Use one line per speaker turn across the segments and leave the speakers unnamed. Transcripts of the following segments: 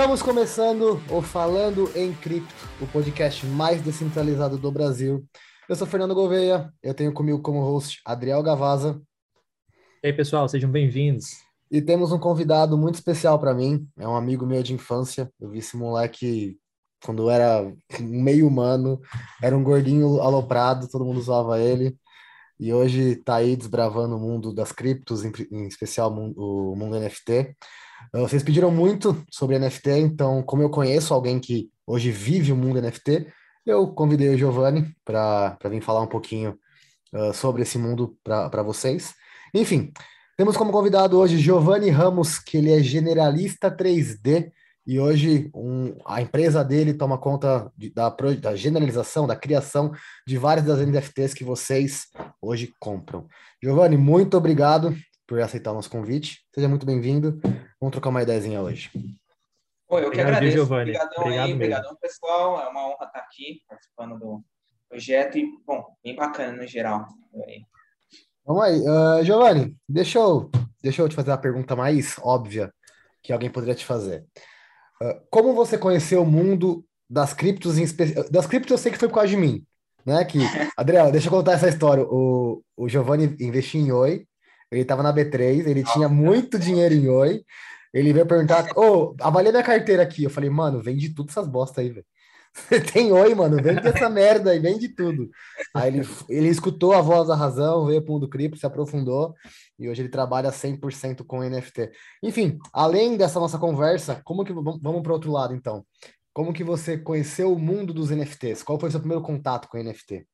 Estamos começando o Falando em Cripto, o podcast mais descentralizado do Brasil. Eu sou Fernando Gouveia, eu tenho comigo como host Adriel Gavaza.
E aí, pessoal, sejam bem-vindos.
E temos um convidado muito especial para mim, é um amigo meu de infância. Eu vi esse moleque quando eu era meio humano, era um gordinho aloprado, todo mundo usava ele. E hoje está aí desbravando o mundo das criptos, em, em especial o mundo NFT. Vocês pediram muito sobre NFT, então, como eu conheço alguém que hoje vive o mundo NFT, eu convidei o Giovanni para vir falar um pouquinho uh, sobre esse mundo para vocês. Enfim, temos como convidado hoje Giovanni Ramos, que ele é generalista 3D e hoje um, a empresa dele toma conta de, da, da, generalização, da criação de várias das NFTs que vocês hoje compram. Giovanni, muito obrigado por aceitar o nosso convite. Seja muito bem-vindo. Vamos trocar uma ideiazinha hoje.
Oi, eu que Obrigado, agradeço. Giovanni. Obrigadão Obrigado aí, obrigadão, pessoal. É uma honra estar aqui participando do projeto e, bom, bem bacana no geral.
Vamos aí. Uh, Giovanni, deixa eu, deixa eu te fazer a pergunta mais óbvia que alguém poderia te fazer. Uh, como você conheceu o mundo das criptos em especial? Das criptos eu sei que foi por causa de mim, né? Que, Adriel, deixa eu contar essa história. O, o Giovanni investiu em Oi, ele estava na B3, ele tinha muito dinheiro em Oi. Ele veio perguntar, ô, oh, avalia minha carteira aqui. Eu falei, mano, vende tudo essas bosta aí, velho. Você tem oi, mano, vende essa merda aí, vende tudo. Aí ele, ele escutou a voz da razão, veio para o mundo cripto, se aprofundou e hoje ele trabalha 100% com NFT. Enfim, além dessa nossa conversa, como que vamos para outro lado então? Como que você conheceu o mundo dos NFTs? Qual foi o seu primeiro contato com NFT?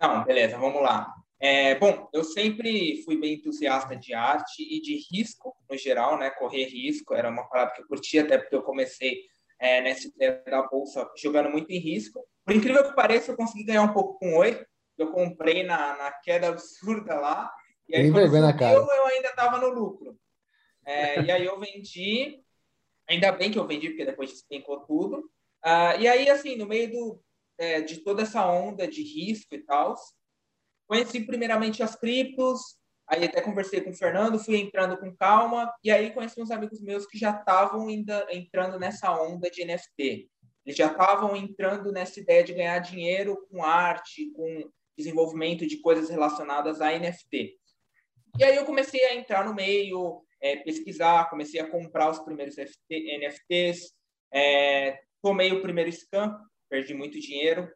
Não, beleza, vamos lá. É, bom, eu sempre fui bem entusiasta de arte e de risco, no geral, né? Correr risco era uma parada que eu curtia, até porque eu comecei é, nessa ideia da bolsa jogando muito em risco. Por incrível que pareça, eu consegui ganhar um pouco com Oi. Eu comprei na, na queda absurda lá. E aí, quando cara. Eu, eu ainda estava no lucro. É, e aí eu vendi. Ainda bem que eu vendi, porque depois despencou tudo. Uh, e aí, assim, no meio do, é, de toda essa onda de risco e tal, Conheci primeiramente as criptos, aí até conversei com o Fernando, fui entrando com calma, e aí conheci uns amigos meus que já estavam ainda entrando nessa onda de NFT. Eles já estavam entrando nessa ideia de ganhar dinheiro com arte, com desenvolvimento de coisas relacionadas a NFT. E aí eu comecei a entrar no meio, é, pesquisar, comecei a comprar os primeiros FT, NFTs, é, tomei o primeiro scam, perdi muito dinheiro,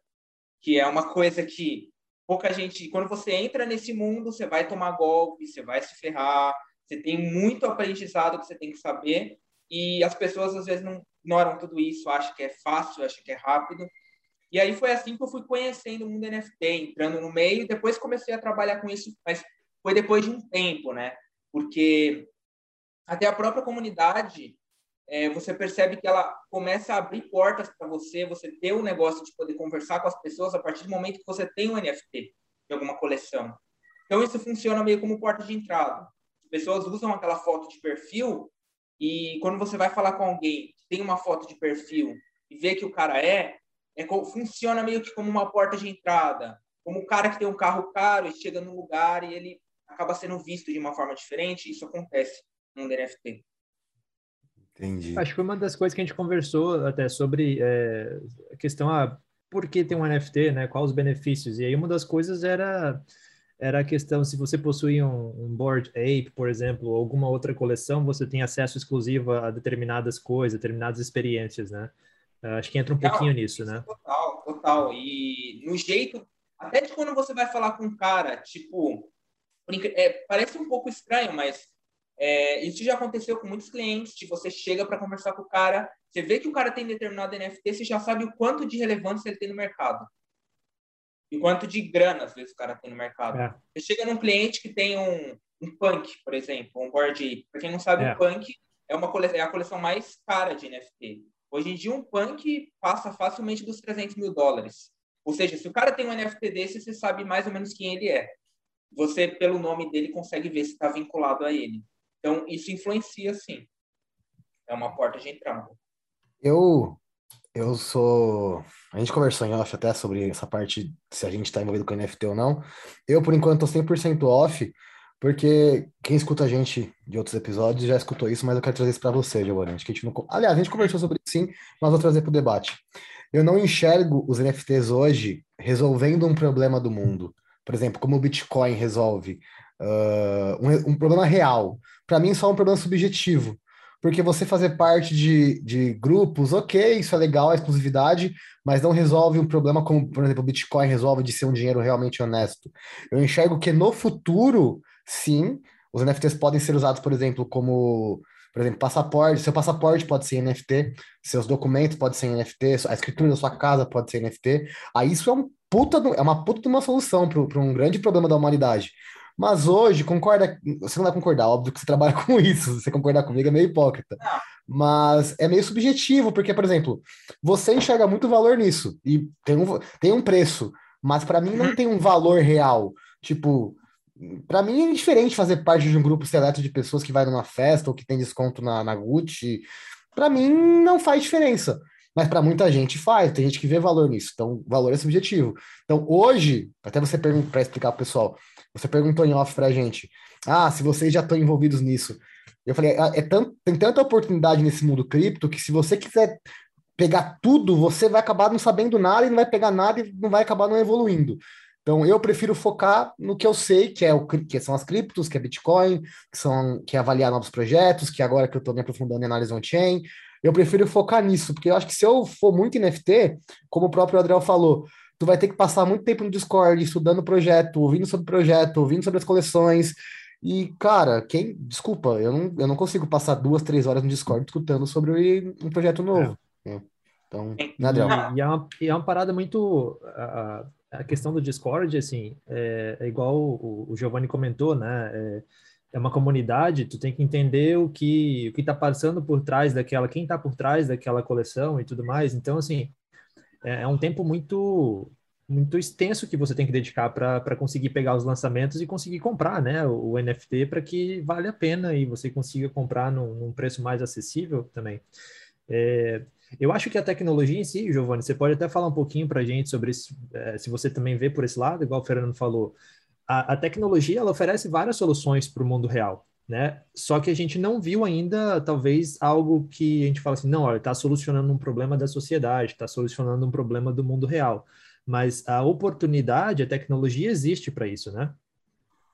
que é uma coisa que pouca gente. Quando você entra nesse mundo, você vai tomar golpe, você vai se ferrar, você tem muito aprendizado que você tem que saber. E as pessoas às vezes não ignoram tudo isso, acham que é fácil, acham que é rápido. E aí foi assim que eu fui conhecendo o mundo NFT, entrando no meio, depois comecei a trabalhar com isso, mas foi depois de um tempo, né? Porque até a própria comunidade é, você percebe que ela começa a abrir portas para você, você ter o um negócio de poder conversar com as pessoas a partir do momento que você tem um NFT de alguma coleção. Então, isso funciona meio como porta de entrada. As pessoas usam aquela foto de perfil e quando você vai falar com alguém que tem uma foto de perfil e vê que o cara é, é funciona meio que como uma porta de entrada. Como o cara que tem um carro caro e chega num lugar e ele acaba sendo visto de uma forma diferente, isso acontece no NFT.
Entendi. Acho que foi uma das coisas que a gente conversou até sobre é, a questão, ah, por que tem um NFT, né? Quais os benefícios? E aí uma das coisas era era a questão se você possui um, um board ape, por exemplo, ou alguma outra coleção, você tem acesso exclusivo a determinadas coisas, determinadas experiências, né? Acho que entra um pouquinho nisso, né?
Total, total. E no jeito, até de quando você vai falar com um cara, tipo, é, parece um pouco estranho, mas é, isso já aconteceu com muitos clientes, de você chega para conversar com o cara, você vê que o cara tem determinado NFT, você já sabe o quanto de relevância ele tem no mercado. E quanto de grana, às vezes, o cara tem no mercado. É. Você chega num cliente que tem um, um punk, por exemplo, um board Para quem não sabe, é. o punk é, uma é a coleção mais cara de NFT. Hoje em dia, um punk passa facilmente dos 300 mil dólares. Ou seja, se o cara tem um NFT desse, você sabe mais ou menos quem ele é. Você, pelo nome dele, consegue ver se está vinculado a ele. Então, isso influencia, sim. É uma porta de entrada.
Eu, eu sou. A gente conversou em off até sobre essa parte, se a gente está envolvido com NFT ou não. Eu, por enquanto, estou 100% off, porque quem escuta a gente de outros episódios já escutou isso, mas eu quero trazer isso para você, Giovanni. Que a gente não... Aliás, a gente conversou sobre isso sim, mas vou trazer para o debate. Eu não enxergo os NFTs hoje resolvendo um problema do mundo. Por exemplo, como o Bitcoin resolve uh, um, um, problema real. Para mim, só é um problema subjetivo. Porque você fazer parte de, de grupos, ok, isso é legal, a exclusividade, mas não resolve um problema como, por exemplo, o Bitcoin resolve de ser um dinheiro realmente honesto. Eu enxergo que no futuro, sim, os NFTs podem ser usados, por exemplo, como por exemplo, passaporte, seu passaporte pode ser NFT, seus documentos podem ser NFT, a escritura da sua casa pode ser NFT. Aí isso é um puta, é uma puta de uma solução para um grande problema da humanidade. Mas hoje, concorda, você não vai concordar, óbvio que você trabalha com isso, se você concordar comigo é meio hipócrita. Mas é meio subjetivo, porque, por exemplo, você enxerga muito valor nisso, e tem um, tem um preço, mas para mim não tem um valor real. Tipo, para mim é diferente fazer parte de um grupo seleto de pessoas que vai numa festa ou que tem desconto na, na Gucci. Para mim não faz diferença, mas para muita gente faz. Tem gente que vê valor nisso. Então, valor é subjetivo. Então, hoje, até você para explicar pro pessoal, você perguntou em off para a gente, ah, se vocês já estão envolvidos nisso. Eu falei, ah, é tanto, tem tanta oportunidade nesse mundo cripto que se você quiser pegar tudo, você vai acabar não sabendo nada e não vai pegar nada e não vai acabar não evoluindo. Então, eu prefiro focar no que eu sei, que, é o, que são as criptos, que é Bitcoin, que, são, que é avaliar novos projetos, que agora que eu estou me aprofundando em análise on-chain, eu prefiro focar nisso, porque eu acho que se eu for muito NFT, como o próprio Adriel falou, tu vai ter que passar muito tempo no Discord, estudando o projeto, ouvindo sobre o projeto, ouvindo sobre as coleções, e, cara, quem. Desculpa, eu não, eu não consigo passar duas, três horas no Discord escutando sobre um projeto novo. É. Então, né, Adriel?
E é uma, e é uma parada muito. Uh, a questão do Discord, assim, é, é igual o, o Giovanni comentou, né? É, é, uma comunidade, tu tem que entender o que o que está passando por trás daquela, quem está por trás daquela coleção e tudo mais. Então, assim, é, é um tempo muito muito extenso que você tem que dedicar para conseguir pegar os lançamentos e conseguir comprar, né, o, o NFT para que vale a pena e você consiga comprar num, num preço mais acessível também. É, eu acho que a tecnologia em si, Giovanni, você pode até falar um pouquinho para a gente sobre isso, é, se você também vê por esse lado, igual o Fernando falou. A, a tecnologia ela oferece várias soluções para o mundo real, né? Só que a gente não viu ainda, talvez, algo que a gente fala assim, não, olha, está solucionando um problema da sociedade, está solucionando um problema do mundo real. Mas a oportunidade, a tecnologia existe para isso, né?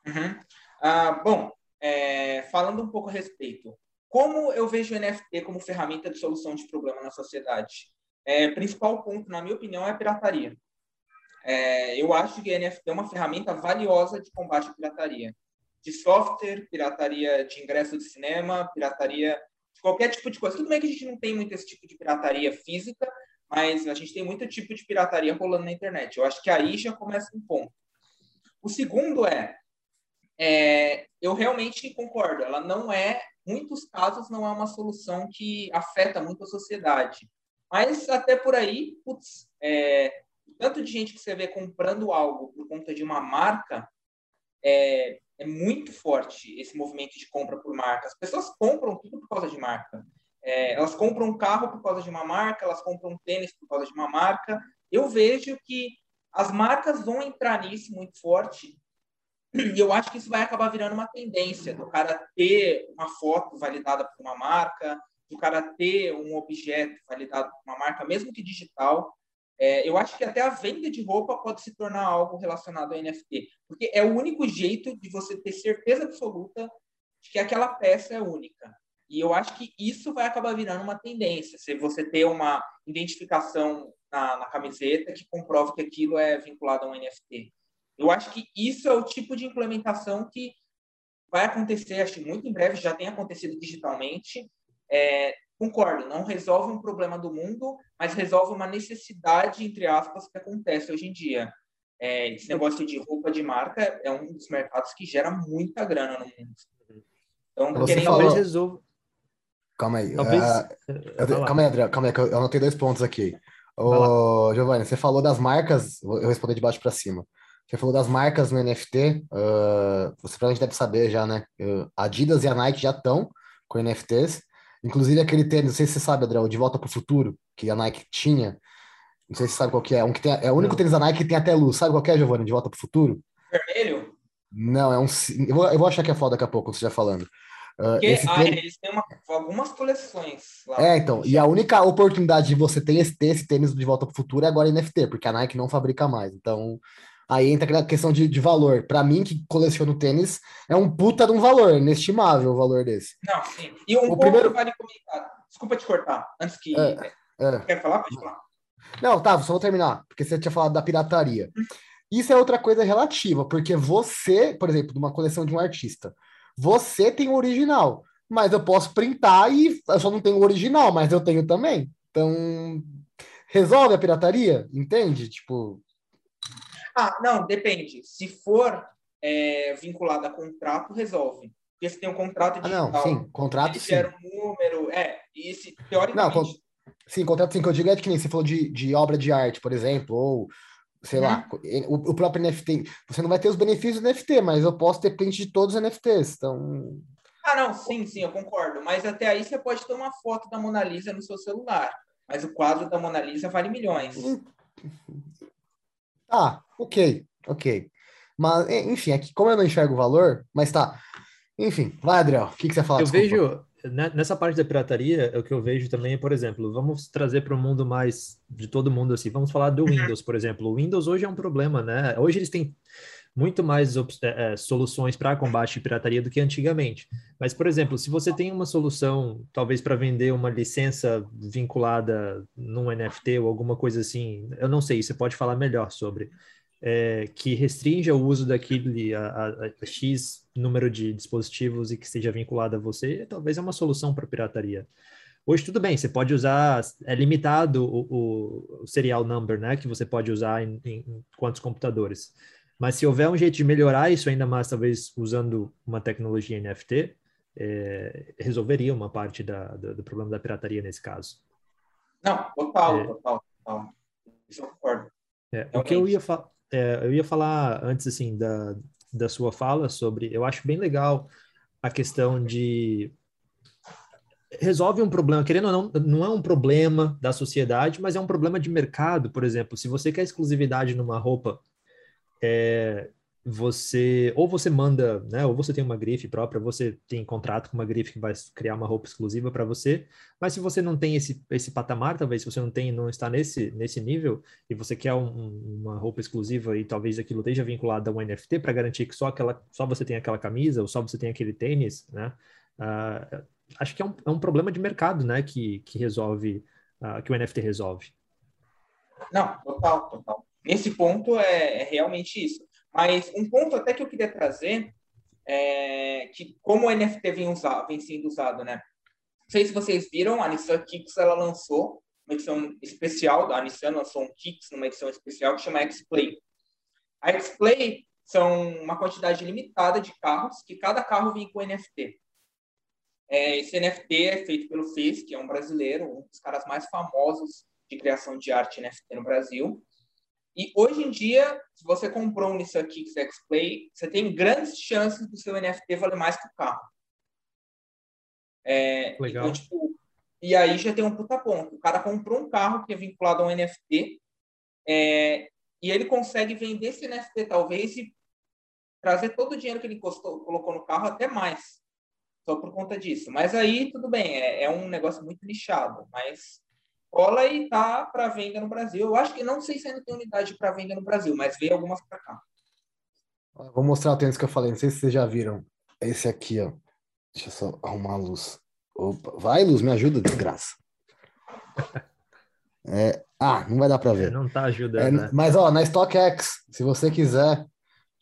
Uhum. Ah, bom, é, falando um pouco a respeito, como eu vejo o NFT como ferramenta de solução de problema na sociedade? É, principal ponto, na minha opinião, é a pirataria. É, eu acho que o NFT é uma ferramenta valiosa de combate à pirataria. De software, pirataria de ingresso de cinema, pirataria de qualquer tipo de coisa. Tudo bem que a gente não tem muito esse tipo de pirataria física, mas a gente tem muito tipo de pirataria rolando na internet. Eu acho que aí já começa um ponto. O segundo é, é eu realmente concordo, ela não é muitos casos não é uma solução que afeta muito a sociedade. Mas até por aí, putz, é, tanto de gente que você vê comprando algo por conta de uma marca, é, é muito forte esse movimento de compra por marca. As pessoas compram tudo por causa de marca. É, elas compram um carro por causa de uma marca, elas compram um tênis por causa de uma marca. Eu vejo que as marcas vão entrar nisso muito forte e eu acho que isso vai acabar virando uma tendência do cara ter uma foto validada por uma marca, do cara ter um objeto validado por uma marca, mesmo que digital. É, eu acho que até a venda de roupa pode se tornar algo relacionado ao NFT, porque é o único jeito de você ter certeza absoluta de que aquela peça é única. E eu acho que isso vai acabar virando uma tendência, se você ter uma identificação na, na camiseta que comprove que aquilo é vinculado a um NFT. Eu acho que isso é o tipo de implementação que vai acontecer, acho que muito em breve, já tem acontecido digitalmente. É, concordo, não resolve um problema do mundo, mas resolve uma necessidade, entre aspas, que acontece hoje em dia. É, esse negócio de roupa de marca é um dos mercados que gera muita grana no mundo.
Então, Você querendo falou... resolve. Calma aí. Talvez... Uh, calma aí, André. Calma aí, que eu anotei dois pontos aqui. Ô, Giovanni, você falou das marcas, eu vou responder de baixo para cima. Você falou das marcas no NFT, uh, ah, você provavelmente deve saber já, né? A Adidas e a Nike já estão com NFTs. Inclusive aquele tênis, não sei se você sabe, Adriel, De Volta para o Futuro, que a Nike tinha. Não sei se você sabe qual que é. Um que tem, é o único não. tênis da Nike que tem até luz. Sabe qual que é, Giovanni, De Volta para o Futuro?
Vermelho?
Não, é um. Eu vou, eu vou achar que é foda daqui a pouco, você já falando.
Uh, Porque, ah, tênis... eles têm uma, algumas coleções
lá. É, então. E a única oportunidade de você ter esse, ter esse tênis de volta para o futuro é agora NFT, porque a Nike não fabrica mais. Então, aí entra aquela questão de, de valor. Para mim, que coleciono tênis, é um puta de um valor, inestimável o valor desse.
Não, sim. E um o ponto primeiro... vale comentar. Desculpa te cortar, antes que. É, é. Quer falar? Pode falar.
Não, tá, só vou terminar, porque você tinha falado da pirataria. Isso é outra coisa relativa, porque você, por exemplo, numa coleção de um artista, você tem o original, mas eu posso printar e eu só não tenho o original, mas eu tenho também. Então, resolve a pirataria? Entende? Tipo.
Ah, não, depende. Se for é, vinculado a contrato, resolve. Porque se tem um contrato
digital. Ah, não, sim, contrato sim.
Um número, é, e se, teoricamente. Não,
sim, contrato sim, que eu digo é que nem você falou de, de obra de arte, por exemplo, ou sei uhum. lá, o, o, próprio NFT. Você não vai ter os benefícios do NFT, mas eu posso ter print de todos os NFTs. Então.
Ah, não, sim, sim, eu concordo. Mas até aí você pode ter uma foto da Mona Lisa no seu celular. Mas o quadro da Mona Lisa vale milhões.
Ah, ok, ok. Mas, enfim, aqui, como eu não enxergo o valor, mas tá. Enfim, vai, Adriel, o que, que você fala?
Eu Desculpa. vejo, né, nessa parte da pirataria, o que eu vejo também, por exemplo, vamos trazer para o mundo mais de todo mundo assim, vamos falar do Windows, por exemplo. O Windows hoje é um problema, né? Hoje eles têm muito mais é, é, soluções para combate à pirataria do que antigamente. Mas, por exemplo, se você tem uma solução, talvez para vender uma licença vinculada num NFT ou alguma coisa assim, eu não sei, você pode falar melhor sobre é, que restrinja o uso daquele a, a, a, X número de dispositivos e que seja vinculado a você, talvez é uma solução para pirataria. Hoje tudo bem, você pode usar, é limitado o, o, o serial number, né, que você pode usar em, em, quantos computadores. Mas se houver um jeito de melhorar isso ainda mais, talvez usando uma tecnologia NFT, é, resolveria uma parte da, do, do, problema da pirataria nesse caso.
Não, total, é, total, total. Isso eu concordo.
É, o que eu ia é, eu ia falar antes assim da, da sua fala sobre, eu acho bem legal a questão de resolve um problema, querendo ou não, não é um problema da sociedade, mas é um problema de mercado, por exemplo, se você quer exclusividade numa roupa, é, você ou você manda, né, ou você tem uma grife própria, você tem contrato com uma grife que vai criar uma roupa exclusiva para você, mas se você não tem esse, esse patamar, talvez se você não tem, não está nesse, nesse nível e você quer um, uma roupa exclusiva e talvez aquilo esteja vinculado a um NFT para garantir que só aquela, só você tem aquela camisa ou só você tem aquele tênis, né? Uh, acho que é um, é um problema de mercado, né, que, que resolve, uh, que o NFT resolve.
Não, total, total. Nesse ponto é, é realmente isso mas um ponto até que eu queria trazer é que como o NFT vem, usado, vem sendo usado, né? Não sei se vocês viram, a Nissan Kicks ela lançou uma edição especial, a Nissan lançou um Kicks numa edição especial que chama X-Play. A X-Play são uma quantidade limitada de carros, que cada carro vem com NFT. É, esse NFT é feito pelo Fez, que é um brasileiro, um dos caras mais famosos de criação de arte NFT no Brasil. E hoje em dia, se você comprou um Nissan Kicks X-Play, você tem grandes chances do seu NFT valer mais que o carro. É, Legal. Então, tipo, e aí já tem um puta ponto. O cara comprou um carro que é vinculado a um NFT é, e ele consegue vender esse NFT talvez e trazer todo o dinheiro que ele costou, colocou no carro até mais. Só por conta disso. Mas aí, tudo bem, é, é um negócio muito nichado. Mas cola e tá para venda no Brasil. Eu acho que não sei se ainda tem unidade para venda no Brasil, mas veio algumas para cá.
Vou mostrar o tênis que eu falei, não sei se vocês já viram. Esse aqui, ó. Deixa eu só arrumar a luz. Opa. Vai, luz, me ajuda, desgraça. É... Ah, não vai dar para ver.
Não tá ajudando. É, né?
Mas, ó, na StockX, se você quiser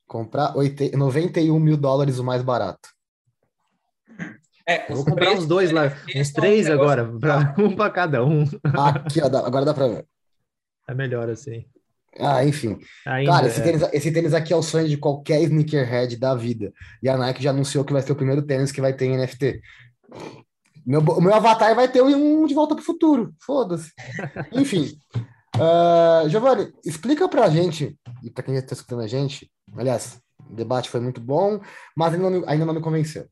comprar 80... 91 mil dólares o mais barato.
É, eu vou comprar uns dois lá, uns três um agora, pra, um para cada um.
Aqui, ó, agora dá para ver.
É melhor assim.
Ah, enfim. Ainda Cara, esse, é. tênis, esse tênis aqui é o sonho de qualquer sneakerhead da vida. E a Nike já anunciou que vai ser o primeiro tênis que vai ter em NFT. Meu, o meu avatar vai ter um de volta para o futuro. Foda-se. Enfim. Uh, Giovanni, explica pra gente, e pra quem está escutando a gente, aliás, o debate foi muito bom, mas ainda não, ainda não me convenceu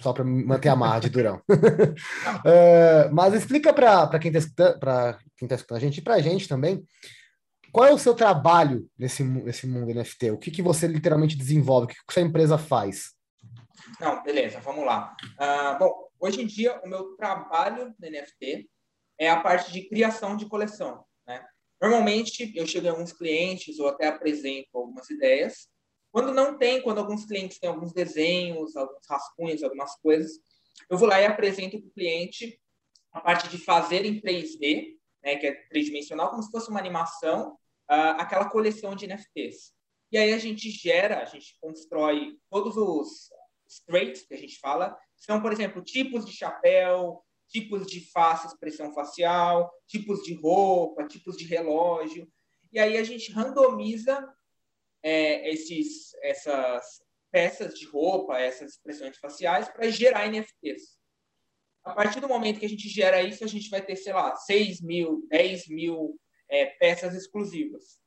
só para manter a marra de durão. uh, mas explica para quem está escutando, quem tá escutando a gente e para a gente também, qual é o seu trabalho nesse, nesse mundo NFT? O que, que você literalmente desenvolve? O que, que sua empresa faz?
Não, beleza, vamos lá. Uh, bom, hoje em dia, o meu trabalho no NFT é a parte de criação de coleção. Né? Normalmente, eu chego em alguns clientes ou até apresento algumas ideias. Quando não tem, quando alguns clientes têm alguns desenhos, alguns rascunhos, algumas coisas, eu vou lá e apresento para o cliente a parte de fazer em 3D, né, que é tridimensional, como se fosse uma animação, uh, aquela coleção de NFTs. E aí a gente gera, a gente constrói todos os, traits que a gente fala, são, por exemplo, tipos de chapéu, tipos de face, expressão facial, tipos de roupa, tipos de relógio. E aí a gente randomiza é, esses, essas peças de roupa, essas expressões faciais, para gerar NFTs. A partir do momento que a gente gera isso, a gente vai ter, sei lá, 6 mil, 10 mil é, peças exclusivas.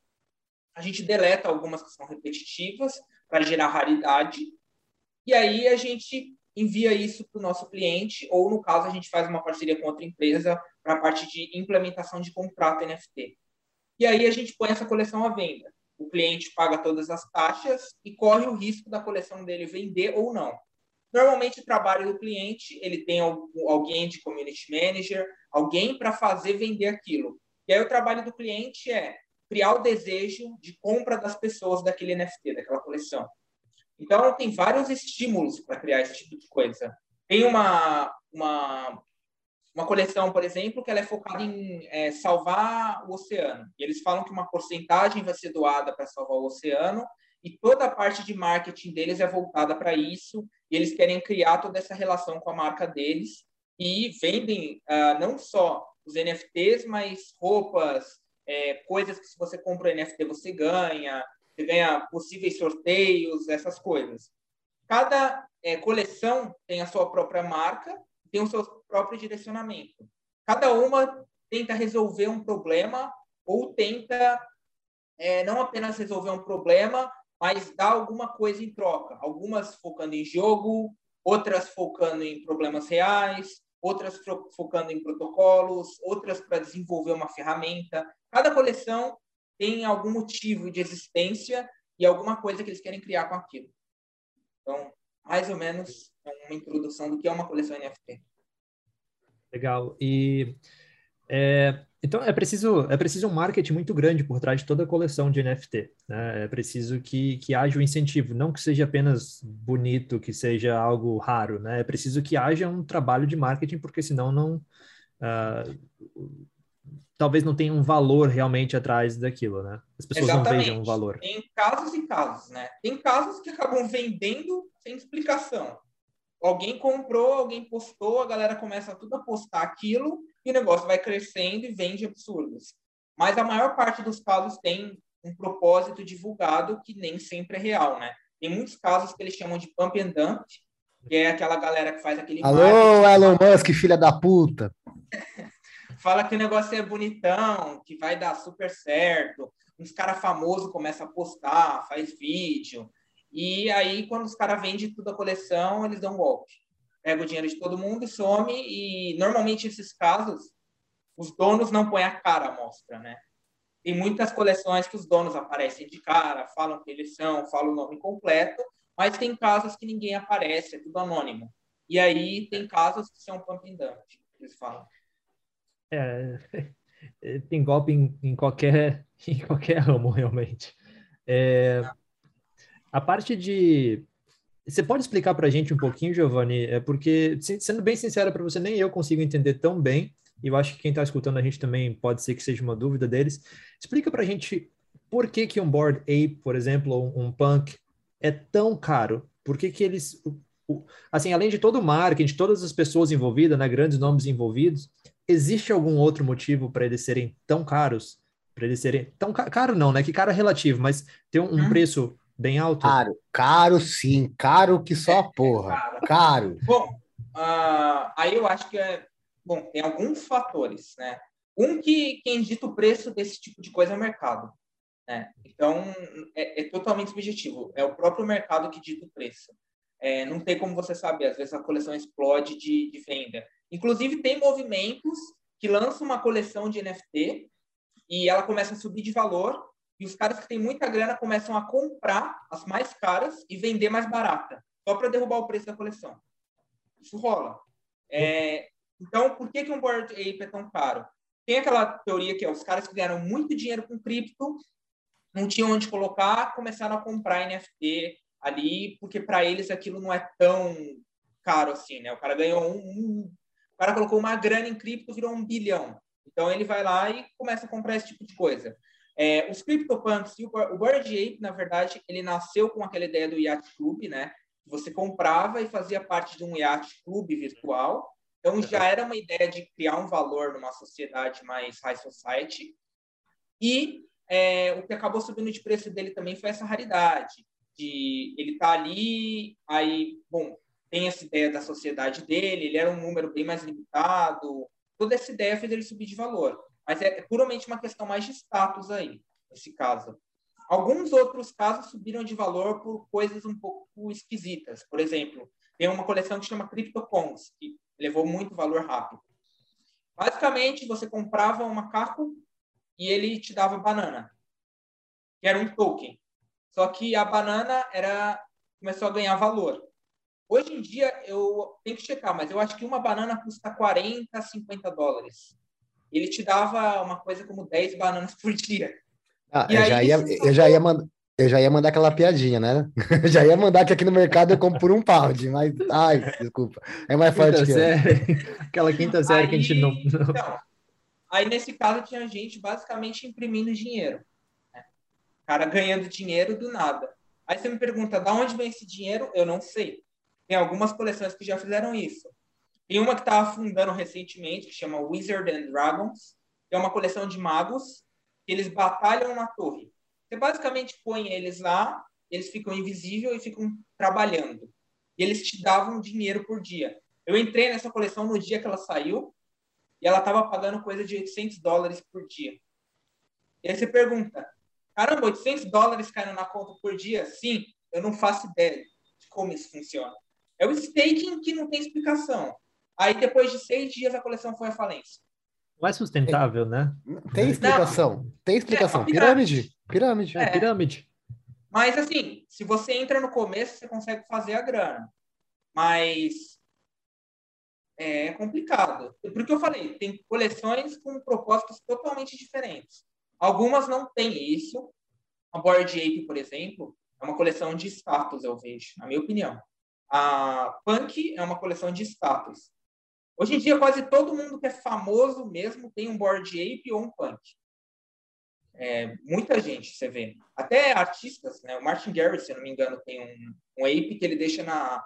A gente deleta algumas que são repetitivas para gerar raridade e aí a gente envia isso para o nosso cliente, ou no caso, a gente faz uma parceria com outra empresa para a parte de implementação de contrato NFT. E aí a gente põe essa coleção à venda. O cliente paga todas as taxas e corre o risco da coleção dele vender ou não. Normalmente, o trabalho do cliente, ele tem alguém de community manager, alguém para fazer vender aquilo. E aí o trabalho do cliente é criar o desejo de compra das pessoas daquele NFT, daquela coleção. Então, tem vários estímulos para criar esse tipo de coisa. Tem uma, uma, uma coleção, por exemplo, que ela é focada em é, salvar o oceano. E eles falam que uma porcentagem vai ser doada para salvar o oceano e toda a parte de marketing deles é voltada para isso. E eles querem criar toda essa relação com a marca deles e vendem uh, não só os NFTs, mas roupas, é, coisas que se você compra NFT você ganha, você ganha possíveis sorteios, essas coisas. Cada é, coleção tem a sua própria marca, tem o seu próprio direcionamento. Cada uma tenta resolver um problema ou tenta é, não apenas resolver um problema, mas dar alguma coisa em troca. Algumas focando em jogo, outras focando em problemas reais, outras focando em protocolos, outras para desenvolver uma ferramenta. Cada coleção tem algum motivo de existência e alguma coisa que eles querem criar com aquilo. Então, mais ou menos, uma introdução do que é uma coleção NFT.
Legal. E é, então é preciso é preciso um marketing muito grande por trás de toda a coleção de NFT. Né? É preciso que, que haja um incentivo, não que seja apenas bonito, que seja algo raro. Né? É preciso que haja um trabalho de marketing, porque senão não uh, talvez não tenha um valor realmente atrás daquilo, né? As pessoas Exatamente. não vejam um valor.
Tem casos e casos, né? Tem casos que acabam vendendo sem explicação. Alguém comprou, alguém postou, a galera começa tudo a postar aquilo e o negócio vai crescendo e vende absurdos. Mas a maior parte dos casos tem um propósito divulgado que nem sempre é real, né? Tem muitos casos que eles chamam de pump and dump, que é aquela galera que faz aquele
Alô, marketing. Elon Musk, filha da puta.
fala que o negócio é bonitão, que vai dar super certo. Uns caras famosos começam a postar, faz vídeo. E aí, quando os caras vendem tudo a coleção, eles dão um golpe. Pega o dinheiro de todo mundo e some. E normalmente, esses casos, os donos não põem a cara à mostra, né? Tem muitas coleções que os donos aparecem de cara, falam que eles são, falam o nome completo, mas tem casos que ninguém aparece, é tudo anônimo. E aí tem casos que são pump and dump, eles falam.
É, tem golpe em, em, qualquer, em qualquer ramo, realmente. É, a parte de. Você pode explicar para a gente um pouquinho, Giovanni? É porque, sendo bem sincero para você, nem eu consigo entender tão bem, e eu acho que quem está escutando a gente também pode ser que seja uma dúvida deles. Explica para a gente por que, que um Board Ape, por exemplo, ou um Punk, é tão caro? Por que, que eles. Assim, além de todo o marketing, de todas as pessoas envolvidas, né, grandes nomes envolvidos, existe algum outro motivo para eles serem tão caros? Para eles serem tão ca caro não, né? Que caro é relativo, mas tem um, um preço bem alto.
Caro, caro sim, caro que só a é, porra, é caro.
Bom, uh, aí eu acho que é bom, tem alguns fatores, né? Um que quem dita o preço desse tipo de coisa é o mercado. Né? Então, é, é, totalmente subjetivo. É o próprio mercado que dita o preço. É, não tem como você saber. Às vezes a coleção explode de, de venda. Inclusive, tem movimentos que lançam uma coleção de NFT e ela começa a subir de valor, e os caras que têm muita grana começam a comprar as mais caras e vender mais barata, só para derrubar o preço da coleção. Isso rola. É, então, por que, que um Bored Ape é tão caro? Tem aquela teoria que é, os caras que ganharam muito dinheiro com cripto, não tinham onde colocar, começaram a comprar NFT ali, porque para eles aquilo não é tão caro assim, né? O cara ganhou um, um, o cara colocou uma grana em cripto, virou um bilhão. Então ele vai lá e começa a comprar esse tipo de coisa. É, os CryptoPunks e o, o Bored Ape, na verdade, ele nasceu com aquela ideia do Yacht Club, né? Você comprava e fazia parte de um Yacht Club virtual. Então já era uma ideia de criar um valor numa sociedade mais high society. E é, o que acabou subindo de preço dele também foi essa raridade de ele tá ali, aí, bom, tem essa ideia da sociedade dele, ele era um número bem mais limitado, toda essa ideia fez ele subir de valor. Mas é, puramente uma questão mais de status aí, nesse caso. Alguns outros casos subiram de valor por coisas um pouco esquisitas. Por exemplo, tem uma coleção que chama CryptoCons, que levou muito valor rápido. Basicamente, você comprava um macaco e ele te dava banana, que era um token. Só que a banana era começou a ganhar valor. Hoje em dia, eu tenho que checar, mas eu acho que uma banana custa 40, 50 dólares. Ele te dava uma coisa como 10 bananas por dia.
Ah, eu, aí, já ia, eu, já ia mandar, eu já ia mandar aquela piadinha, né? já ia mandar que aqui no mercado eu compro por um pound, mas. Ai, desculpa. É mais forte que
série, eu. Aquela quinta série aí, que a gente não. Então,
aí, nesse caso, tinha gente basicamente imprimindo dinheiro cara ganhando dinheiro do nada. Aí você me pergunta, da onde vem esse dinheiro? Eu não sei. Tem algumas coleções que já fizeram isso. Tem uma que está afundando recentemente, que chama Wizard and Dragons, que é uma coleção de magos, que eles batalham na torre. Você basicamente põe eles lá, eles ficam invisíveis e ficam trabalhando. E eles te davam dinheiro por dia. Eu entrei nessa coleção no dia que ela saiu, e ela estava pagando coisa de 800 dólares por dia. E aí você pergunta, Caramba, 800 dólares caindo na conta por dia? Sim, eu não faço ideia de como isso funciona. É o staking que não tem explicação. Aí, depois de seis dias, a coleção foi à falência.
Não é sustentável, né?
Tem explicação. Não. Tem explicação. É, pirâmide. Pirâmide.
É, é, pirâmide.
Mas, assim, se você entra no começo, você consegue fazer a grana. Mas é complicado. Porque eu falei, tem coleções com propósitos totalmente diferentes. Algumas não têm isso. A Board Ape, por exemplo, é uma coleção de status, eu vejo, na minha opinião. A Punk é uma coleção de status. Hoje em dia, quase todo mundo que é famoso mesmo tem um Board Ape ou um Punk. É, muita gente, você vê. Até artistas, né? O Martin Garrix, se eu não me engano, tem um, um ape que ele deixa na,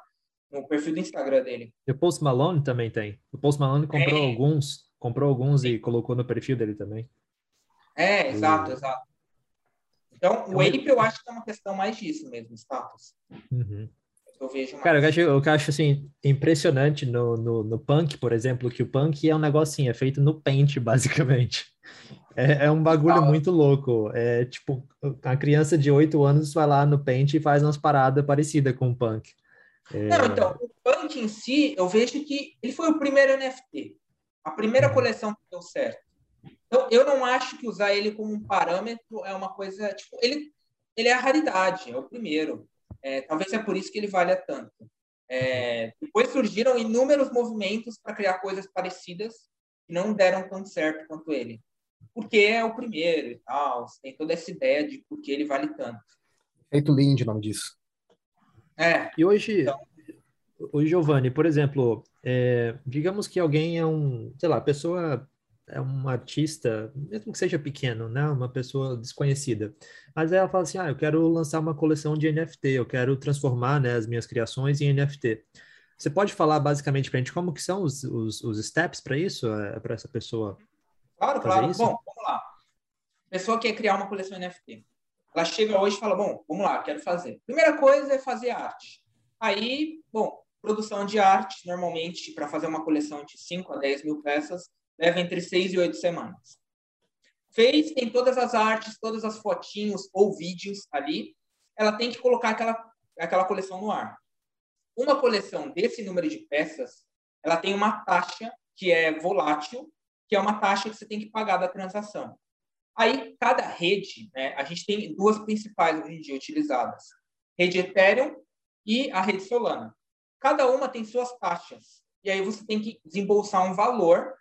no perfil do Instagram dele.
E o Post Malone também tem. O Post Malone comprou é. alguns, comprou alguns e colocou no perfil dele também.
É, exato, uhum. exato. Então, o Ape eu acho que é uma questão mais disso mesmo, status.
Uhum. Eu vejo mais. Cara, eu acho, eu acho assim, impressionante no, no, no, punk, por exemplo, que o punk é um negocinho, é feito no paint, basicamente. É, é um bagulho muito louco. É tipo, a criança de 8 anos vai lá no paint e faz umas paradas parecidas com o punk.
É... Não, então, o punk em si, eu vejo que ele foi o primeiro NFT. A primeira uhum. coleção que deu certo. Então, eu não acho que usar ele como um parâmetro é uma coisa. Tipo, ele, ele é a raridade, é o primeiro. É, talvez é por isso que ele valha tanto. É, depois surgiram inúmeros movimentos para criar coisas parecidas que não deram tão certo quanto ele. Porque é o primeiro e tal. Tem toda essa ideia de por que ele vale tanto.
Feito Lind, o nome disso.
É. E hoje, então... hoje Giovanni, por exemplo, é, digamos que alguém é um, sei lá, pessoa é um artista, mesmo que seja pequeno, né, uma pessoa desconhecida, mas ela fala assim, ah, eu quero lançar uma coleção de NFT, eu quero transformar, né, as minhas criações em NFT. Você pode falar basicamente para a gente como que são os, os, os steps para isso, é, para essa pessoa?
Claro, claro. Isso? Bom, vamos lá. A pessoa quer criar uma coleção NFT. Ela chega hoje e fala, bom, vamos lá, quero fazer. Primeira coisa é fazer arte. Aí, bom, produção de arte, normalmente, para fazer uma coleção de 5 a 10 mil peças, leva entre seis e oito semanas. Fez, tem todas as artes, todas as fotinhos ou vídeos ali, ela tem que colocar aquela, aquela coleção no ar. Uma coleção desse número de peças, ela tem uma taxa que é volátil, que é uma taxa que você tem que pagar da transação. Aí, cada rede, né, a gente tem duas principais hoje em dia utilizadas: rede Ethereum e a rede Solana. Cada uma tem suas taxas. E aí você tem que desembolsar um valor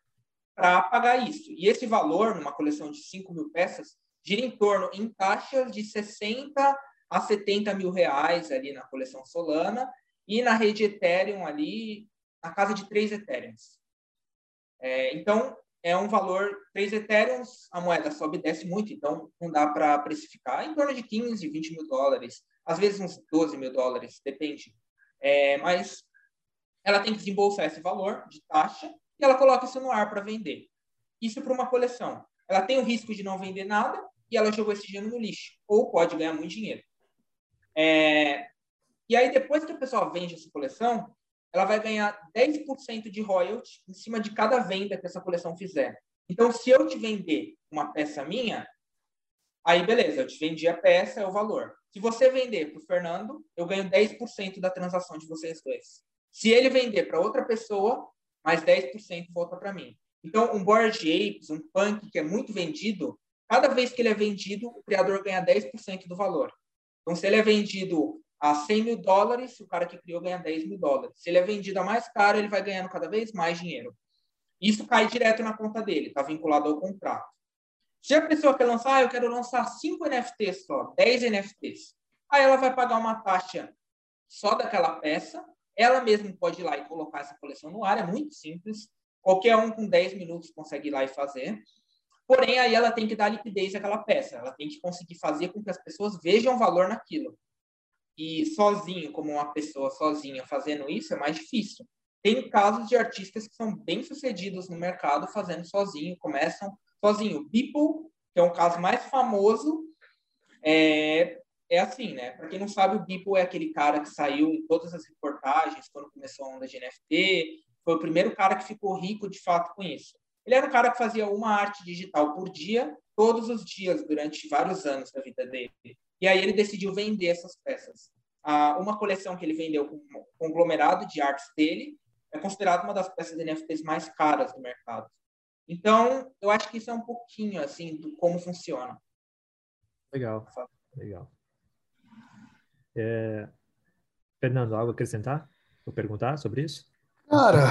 para pagar isso. E esse valor, numa coleção de 5 mil peças, gira em torno, em taxas, de 60 a 70 mil reais ali na coleção Solana e na rede Ethereum ali, na casa de 3 Ethereums. É, então, é um valor, 3 Ethereums, a moeda sobe e desce muito, então não dá para precificar em torno de 15, 20 mil dólares, às vezes uns 12 mil dólares, depende. É, mas ela tem que desembolsar esse valor de taxa e ela coloca isso no ar para vender. Isso para uma coleção. Ela tem o risco de não vender nada e ela jogou esse dinheiro no lixo, ou pode ganhar muito dinheiro. É, e aí, depois que a pessoa vende essa coleção, ela vai ganhar 10% de royalty em cima de cada venda que essa coleção fizer. Então, se eu te vender uma peça minha, aí beleza, eu te vendi a peça, é o valor. Se você vender para o Fernando, eu ganho 10% da transação de vocês dois. Se ele vender para outra pessoa, mais 10% volta para mim. Então, um Board Apes, um Punk que é muito vendido, cada vez que ele é vendido, o criador ganha 10% do valor. Então, se ele é vendido a 100 mil dólares, o cara que criou ganha 10 mil dólares. Se ele é vendido a mais caro, ele vai ganhando cada vez mais dinheiro. Isso cai direto na conta dele, está vinculado ao contrato. Se a pessoa quer lançar, ah, eu quero lançar 5 NFTs só, 10 NFTs. Aí ela vai pagar uma taxa só daquela peça. Ela mesma pode ir lá e colocar essa coleção no ar, é muito simples. Qualquer um com 10 minutos consegue ir lá e fazer. Porém, aí ela tem que dar liquidez àquela peça. Ela tem que conseguir fazer com que as pessoas vejam valor naquilo. E sozinho, como uma pessoa sozinha fazendo isso, é mais difícil. Tem casos de artistas que são bem sucedidos no mercado fazendo sozinho, começam sozinho. Beeple, que é um caso mais famoso, é, é assim, né? Para quem não sabe, o Beeple é aquele cara que saiu em todas as reportagens quando começou a onda de NFT, foi o primeiro cara que ficou rico de fato com isso. Ele era um cara que fazia uma arte digital por dia, todos os dias, durante vários anos da vida dele. E aí ele decidiu vender essas peças. Ah, uma coleção que ele vendeu com um conglomerado de artes dele é considerada uma das peças de NFTs mais caras do mercado. Então, eu acho que isso é um pouquinho assim do como funciona.
Legal, legal. É... Fernando, algo a acrescentar? Vou perguntar sobre isso?
Cara,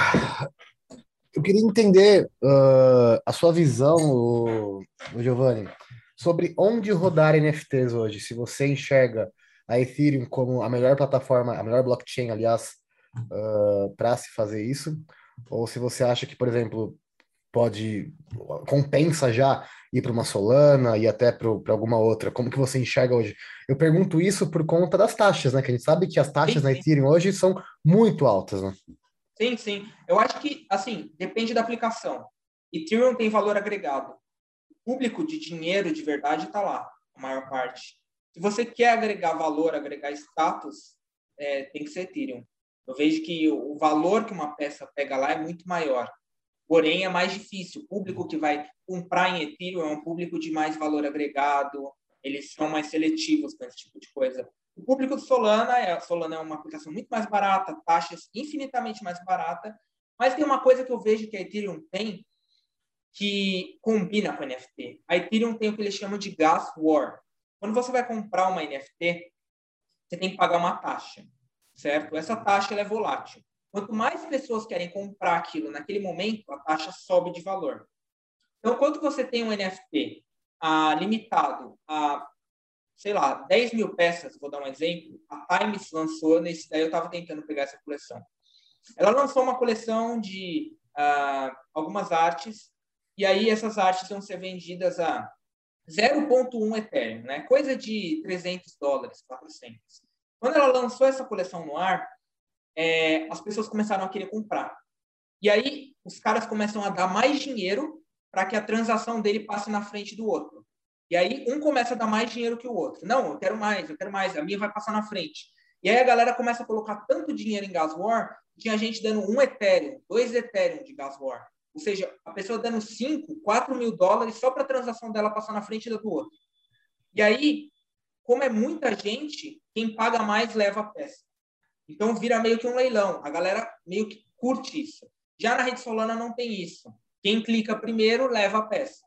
eu queria entender uh, a sua visão, o, o Giovanni, sobre onde rodar NFTs hoje. Se você enxerga a Ethereum como a melhor plataforma, a melhor blockchain, aliás, uh, para se fazer isso, ou se você acha que, por exemplo, pode compensa já ir para uma Solana e até para alguma outra. Como que você enxerga hoje? Eu pergunto isso por conta das taxas, né? Que a gente sabe que as taxas sim, na Ethereum hoje são muito altas, né?
Sim, sim. Eu acho que, assim, depende da aplicação. Ethereum tem valor agregado público de dinheiro de verdade está lá, a maior parte. Se você quer agregar valor, agregar status, é, tem que ser Ethereum. Eu vejo que o valor que uma peça pega lá é muito maior. Porém, é mais difícil. O público que vai comprar em Ethereum é um público de mais valor agregado, eles são mais seletivos com esse tipo de coisa. O público do Solana, é, a Solana é uma aplicação muito mais barata, taxas infinitamente mais barata, mas tem uma coisa que eu vejo que a Ethereum tem, que combina com NFT. A Ethereum tem o que eles chamam de gas war. Quando você vai comprar uma NFT, você tem que pagar uma taxa, certo? Essa taxa é volátil. Quanto mais pessoas querem comprar aquilo naquele momento, a taxa sobe de valor. Então, quando você tem um NFT ah, limitado a, sei lá, 10 mil peças, vou dar um exemplo, a Times lançou, nesse daí eu estava tentando pegar essa coleção. Ela lançou uma coleção de ah, algumas artes e aí essas artes vão ser vendidas a 0,1 Ethereum, né? coisa de 300 dólares, 400. Quando ela lançou essa coleção no ar, é, as pessoas começaram a querer comprar. E aí os caras começam a dar mais dinheiro para que a transação dele passe na frente do outro. E aí um começa a dar mais dinheiro que o outro. Não, eu quero mais, eu quero mais, a minha vai passar na frente. E aí a galera começa a colocar tanto dinheiro em Gas War, tinha gente dando um Ethereum, dois Ethereum de Gas War. Ou seja, a pessoa dando 5, 4 mil dólares só para a transação dela passar na frente da do outro. E aí, como é muita gente, quem paga mais leva a peça. Então vira meio que um leilão. A galera meio que curte isso. Já na rede Solana não tem isso. Quem clica primeiro leva a peça.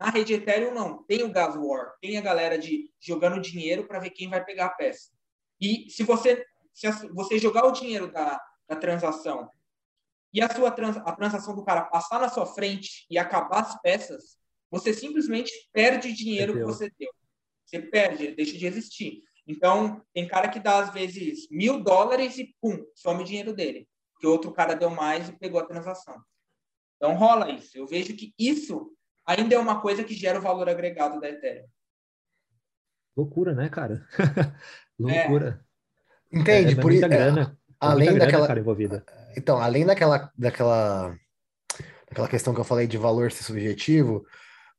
Na rede Ethereum, não. Tem o gas war, tem a galera de jogando dinheiro para ver quem vai pegar a peça. E se você, se você jogar o dinheiro da, da transação e a sua trans, a transação do cara passar na sua frente e acabar as peças, você simplesmente perde o dinheiro que você deu. Você perde, ele deixa de existir. Então, tem cara que dá, às vezes, mil dólares e, pum, some o dinheiro dele. Que outro cara deu mais e pegou a transação. Então, rola isso. Eu vejo que isso ainda é uma coisa que gera o valor agregado da Ethereum.
Loucura, né, cara? Loucura.
É. Entende?
É, é por isso, grana,
além grana, daquela
cara, envolvida.
Então, além daquela, daquela, daquela questão que eu falei de valor ser subjetivo,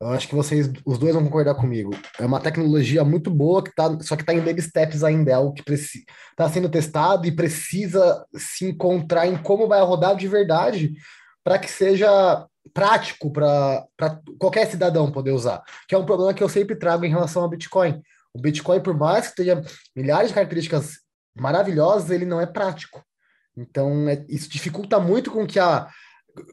eu acho que vocês, os dois vão concordar comigo. É uma tecnologia muito boa, que tá, só que está em baby steps ainda, é algo que está sendo testado e precisa se encontrar em como vai rodar de verdade para que seja prático para qualquer cidadão poder usar, que é um problema que eu sempre trago em relação ao Bitcoin. O Bitcoin, por mais que tenha milhares de características maravilhosas, ele não é prático. Então, é, isso dificulta muito com que a,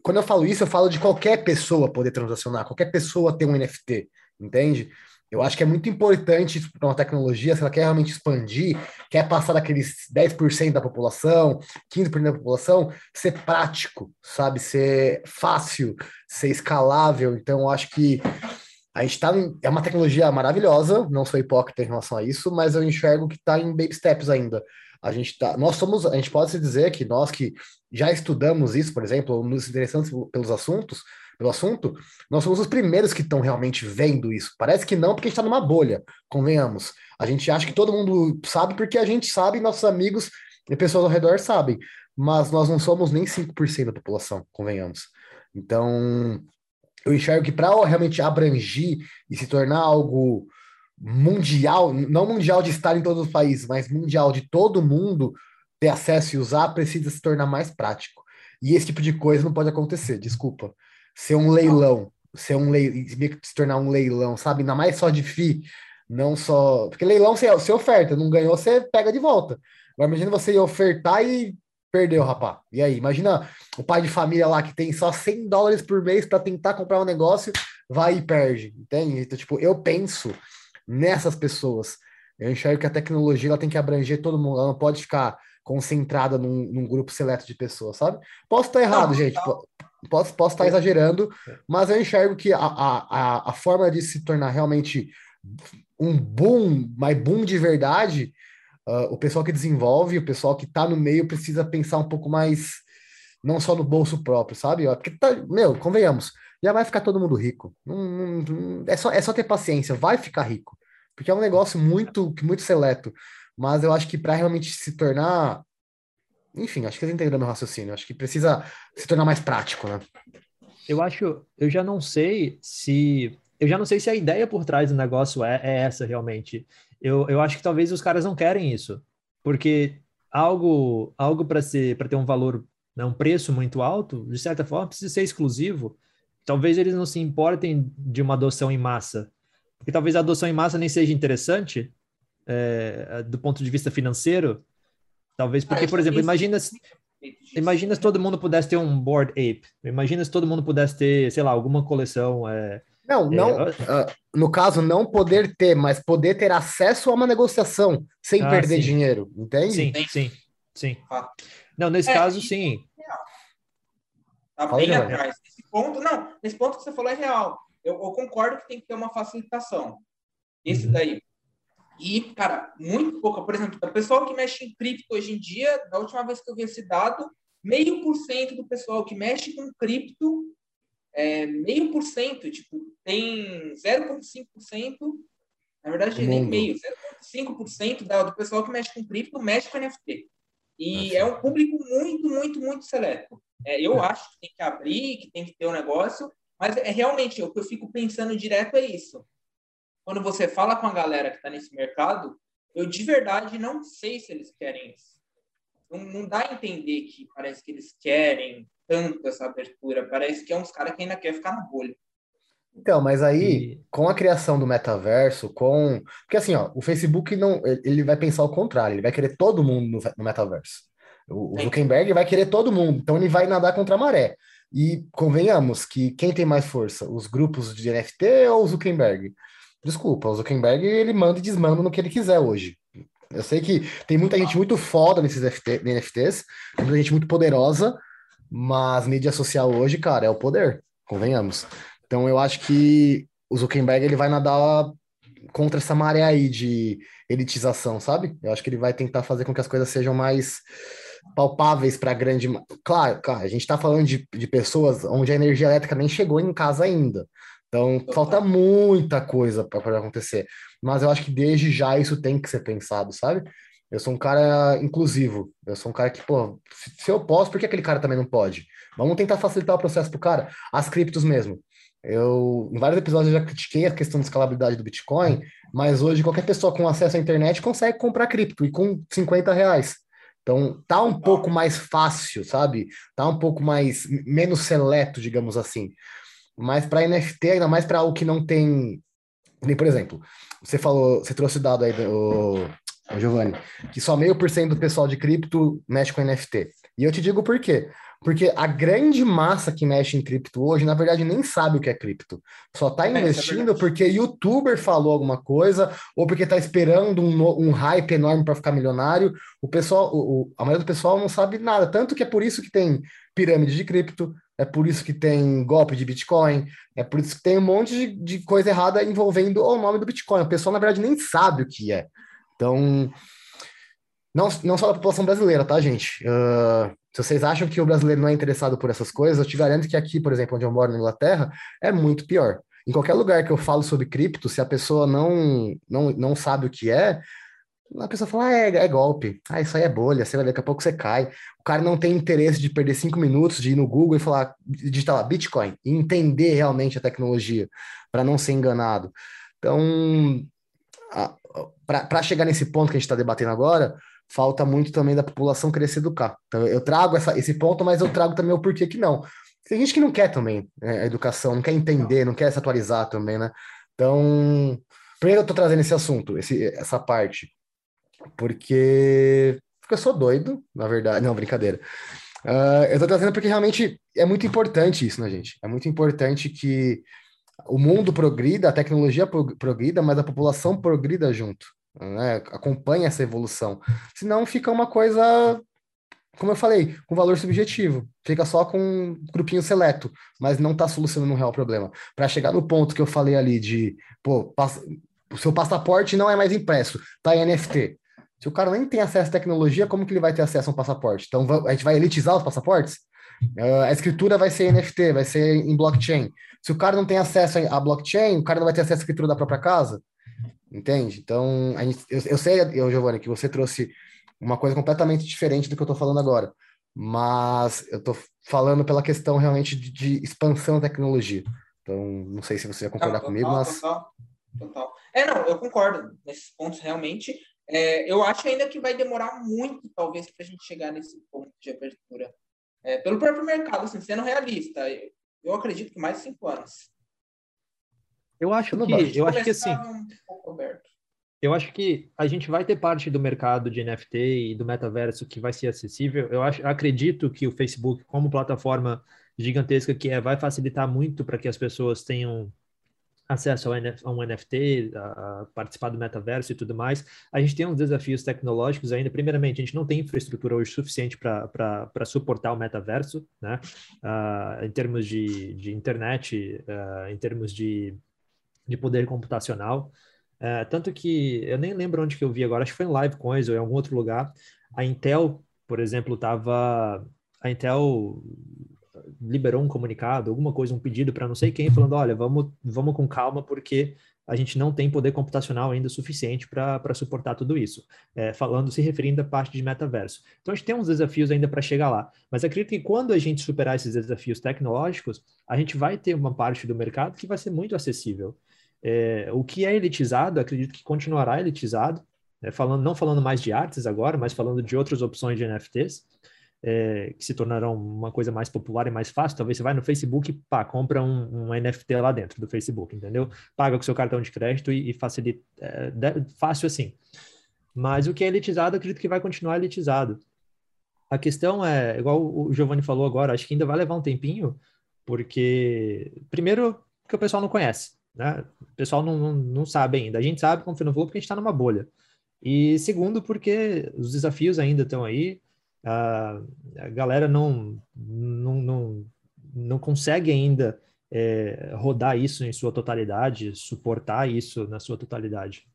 quando eu falo isso, eu falo de qualquer pessoa poder transacionar, qualquer pessoa ter um NFT, entende? Eu acho que é muito importante para uma tecnologia, se ela quer realmente expandir, quer passar daqueles 10% da população, 15% da população, ser prático, sabe? Ser fácil, ser escalável. Então, eu acho que a gente está. É uma tecnologia maravilhosa, não sou hipócrita em relação a isso, mas eu enxergo que está em baby steps ainda. A gente tá, nós somos, a gente pode se dizer que nós que já estudamos isso, por exemplo, nos interessamos pelos assuntos, pelo assunto, nós somos os primeiros que estão realmente vendo isso. Parece que não, porque a gente está numa bolha, convenhamos. A gente acha que todo mundo sabe porque a gente sabe, nossos amigos e pessoas ao redor sabem, mas nós não somos nem 5% da população, convenhamos. Então, eu enxergo que para realmente abranger e se tornar algo mundial, não mundial de estar em todos os países, mas mundial de todo mundo ter acesso e usar, precisa se tornar mais prático. E esse tipo de coisa não pode acontecer, desculpa. Ser um leilão, ser um leilão, se tornar um leilão, sabe? Ainda mais só de FI, não só. Porque leilão você, você oferta, não ganhou, você pega de volta. Agora imagina você ofertar e perdeu, rapaz. E aí, imagina o pai de família lá que tem só 100 dólares por mês para tentar comprar um negócio, vai e perde, entende? Então, tipo, eu penso nessas pessoas. Eu enxergo que a tecnologia ela tem que abranger todo mundo, ela não pode ficar concentrada num, num grupo seleto de pessoas, sabe? Posso estar errado, não, gente, não. posso, posso estar exagerando, mas eu enxergo que a, a, a forma de se tornar realmente um boom, mas boom de verdade, uh, o pessoal que desenvolve, o pessoal que está no meio precisa pensar um pouco mais, não só no bolso próprio, sabe? Porque, tá, meu, convenhamos, já vai ficar todo mundo rico. é, só, é só ter paciência, vai ficar rico porque é um negócio muito, muito seleto. Mas eu acho que para realmente se tornar. Enfim, acho que vocês entenderam meu raciocínio. Acho que precisa se tornar mais prático, né?
Eu acho, eu já não sei se. Eu já não sei se a ideia por trás do negócio é, é essa realmente. Eu, eu acho que talvez os caras não querem isso. Porque algo, algo para ser para ter um valor, né, um preço muito alto, de certa forma, precisa ser exclusivo. Talvez eles não se importem de uma adoção em massa porque talvez a adoção em massa nem seja interessante é, do ponto de vista financeiro. Talvez porque, ah, por exemplo, imagina se, imagina se todo mundo pudesse ter um Board Ape. Imagina se todo mundo pudesse ter, sei lá, alguma coleção. É,
não, não. É, uh, no caso, não poder ter, mas poder ter acesso a uma negociação sem ah, perder sim. dinheiro, entende?
Sim, sim, sim. Ah. Não, nesse é, caso, sim.
Tá bem atrás. Nesse ponto, não, nesse ponto que você falou é real eu, eu, concordo que tem que ter uma facilitação. Esse uhum. daí. E, cara, muito pouca. Por exemplo, o pessoal que mexe em cripto hoje em dia, da última vez que eu vi esse dado, meio por cento do pessoal que mexe com cripto, é, meio por cento, tipo, tem 0,5%, na verdade, nem meio, 0,5% do pessoal que mexe com cripto mexe com NFT. E é um público muito, muito, muito seleto. É, eu é. acho que tem que abrir, que tem que ter um negócio, mas é realmente o que eu fico pensando direto é isso. Quando você fala com a galera que está nesse mercado, eu de verdade não sei se eles querem isso. Não, não dá a entender que parece que eles querem tanto essa abertura. Parece que é uns caras que ainda quer ficar na bolha.
Então, mas aí, e... com a criação do metaverso, com. Porque assim, ó, o Facebook não. Ele vai pensar o contrário, ele vai querer todo mundo no, no metaverso. O, o Zuckerberg vai querer todo mundo, então ele vai nadar contra a maré. E convenhamos que quem tem mais força, os grupos de NFT ou o Zuckerberg? Desculpa, o Zuckerberg ele manda e desmanda no que ele quiser hoje. Eu sei que tem muita gente muito foda nesses NFT, NFTs, tem muita gente muito poderosa, mas mídia social hoje, cara, é o poder, convenhamos. Então eu acho que o Zuckerberg ele vai nadar contra essa maré aí de elitização, sabe? Eu acho que ele vai tentar fazer com que as coisas sejam mais palpáveis para a grande. Claro, claro, a gente está falando de, de pessoas onde a energia elétrica nem chegou em casa ainda. Então, falta muita coisa para acontecer. Mas eu acho que desde já isso tem que ser pensado, sabe? Eu sou um cara inclusivo. Eu sou um cara que, pô, se eu posso, por que aquele cara também não pode? Vamos tentar facilitar o processo pro cara. As criptos mesmo. Eu, em vários episódios, eu já critiquei a questão de escalabilidade do Bitcoin, mas hoje qualquer pessoa com acesso à internet consegue comprar cripto e com 50 reais. Então, tá um pouco mais fácil, sabe? Tá um pouco mais, menos seleto, digamos assim. Mas para NFT, ainda mais para algo que não tem. Nem, por exemplo, você falou, você trouxe o dado aí, o Giovanni, que só meio por cento do pessoal de cripto mexe com NFT. E eu te digo por quê. Porque a grande massa que mexe em cripto hoje, na verdade, nem sabe o que é cripto. Só está é, é investindo é porque youtuber falou alguma coisa, ou porque está esperando um, um, hype enorme para ficar milionário. O pessoal, o, a maioria do pessoal não sabe nada. Tanto que é por isso que tem pirâmide de cripto, é por isso que tem golpe de Bitcoin, é por isso que tem um monte de, de coisa errada envolvendo o nome do Bitcoin. O pessoal, na verdade, nem sabe o que é. Então, não, não só da população brasileira, tá, gente? Uh, se vocês acham que o brasileiro não é interessado por essas coisas, eu te garanto que aqui, por exemplo, onde eu moro na Inglaterra, é muito pior. Em qualquer lugar que eu falo sobre cripto, se a pessoa não, não, não sabe o que é, a pessoa fala, ah, é, é golpe, ah, isso aí é bolha, você vai ver, daqui a pouco você cai. O cara não tem interesse de perder cinco minutos, de ir no Google e falar, digitar lá, Bitcoin, e entender realmente a tecnologia, para não ser enganado. Então, para chegar nesse ponto que a gente está debatendo agora, falta muito também da população querer se educar. Então, eu trago essa, esse ponto, mas eu trago também o porquê que não. Tem gente que não quer também né, a educação, não quer entender, não quer se atualizar também, né? Então, primeiro eu tô trazendo esse assunto, esse, essa parte, porque, porque eu sou doido, na verdade. Não, brincadeira. Uh, eu tô trazendo porque realmente é muito importante isso, né, gente? É muito importante que o mundo progrida, a tecnologia progrida, mas a população progrida junto né? acompanha essa evolução. Senão fica uma coisa, como eu falei, com valor subjetivo. Fica só com um grupinho seleto, mas não está solucionando um real problema. Para chegar no ponto que eu falei ali de, pô, o seu passaporte não é mais impresso, tá em NFT. Se o cara nem tem acesso à tecnologia, como que ele vai ter acesso a um passaporte? Então a gente vai elitizar os passaportes? Uh, a escritura vai ser NFT, vai ser em blockchain. Se o cara não tem acesso a blockchain, o cara não vai ter acesso à escritura da própria casa. Entende? Então, gente, eu, eu, sei, eu, Giovanni, que você trouxe uma coisa completamente diferente do que eu estou falando agora. Mas eu estou falando pela questão realmente de, de, expansão da tecnologia. Então, não sei se você vai concordar total, comigo, mas.
Total, total. É, não, eu concordo nesses pontos realmente. É, eu acho ainda que vai demorar muito, talvez, para a gente chegar nesse ponto de abertura. É, pelo próprio mercado, assim, sendo realista, eu acredito que mais de cinco anos.
Eu acho que, eu acho que assim, eu acho que a gente vai ter parte do mercado de NFT e do metaverso que vai ser acessível. Eu acho, acredito que o Facebook, como plataforma gigantesca que é, vai facilitar muito para que as pessoas tenham acesso a um NFT, a participar do metaverso e tudo mais. A gente tem uns desafios tecnológicos ainda. Primeiramente, a gente não tem infraestrutura hoje suficiente para suportar o metaverso, né? Uh, em termos de, de internet, uh, em termos de de poder computacional. É, tanto que eu nem lembro onde que eu vi agora, acho que foi em Live Coins ou em algum outro lugar. A Intel, por exemplo, estava. A Intel liberou um comunicado, alguma coisa, um pedido para não sei quem, falando: olha, vamos, vamos com calma, porque a gente não tem poder computacional ainda suficiente para suportar tudo isso, é, falando, se referindo à parte de metaverso. Então, a gente tem uns desafios ainda para chegar lá, mas acredito que quando a gente superar esses desafios tecnológicos, a gente vai ter uma parte do mercado que vai ser muito acessível. É, o que é elitizado, acredito que continuará elitizado, né, falando, não falando mais de artes agora, mas falando de outras opções de NFTs, é, que se tornarão uma coisa mais popular e mais fácil. Talvez você vai no Facebook, pá, compra um, um NFT lá dentro do Facebook, entendeu? Paga com seu cartão de crédito e, e facilita, é, fácil assim. Mas o que é elitizado, acredito que vai continuar elitizado. A questão é, igual o Giovanni falou agora, acho que ainda vai levar um tempinho, porque, primeiro, que o pessoal não conhece, né? O pessoal não, não, não sabe ainda. A gente sabe, como falou, porque a gente está numa bolha. E segundo, porque os desafios ainda estão aí, a, a galera não, não, não, não consegue ainda é, rodar isso em sua totalidade, suportar isso na sua totalidade.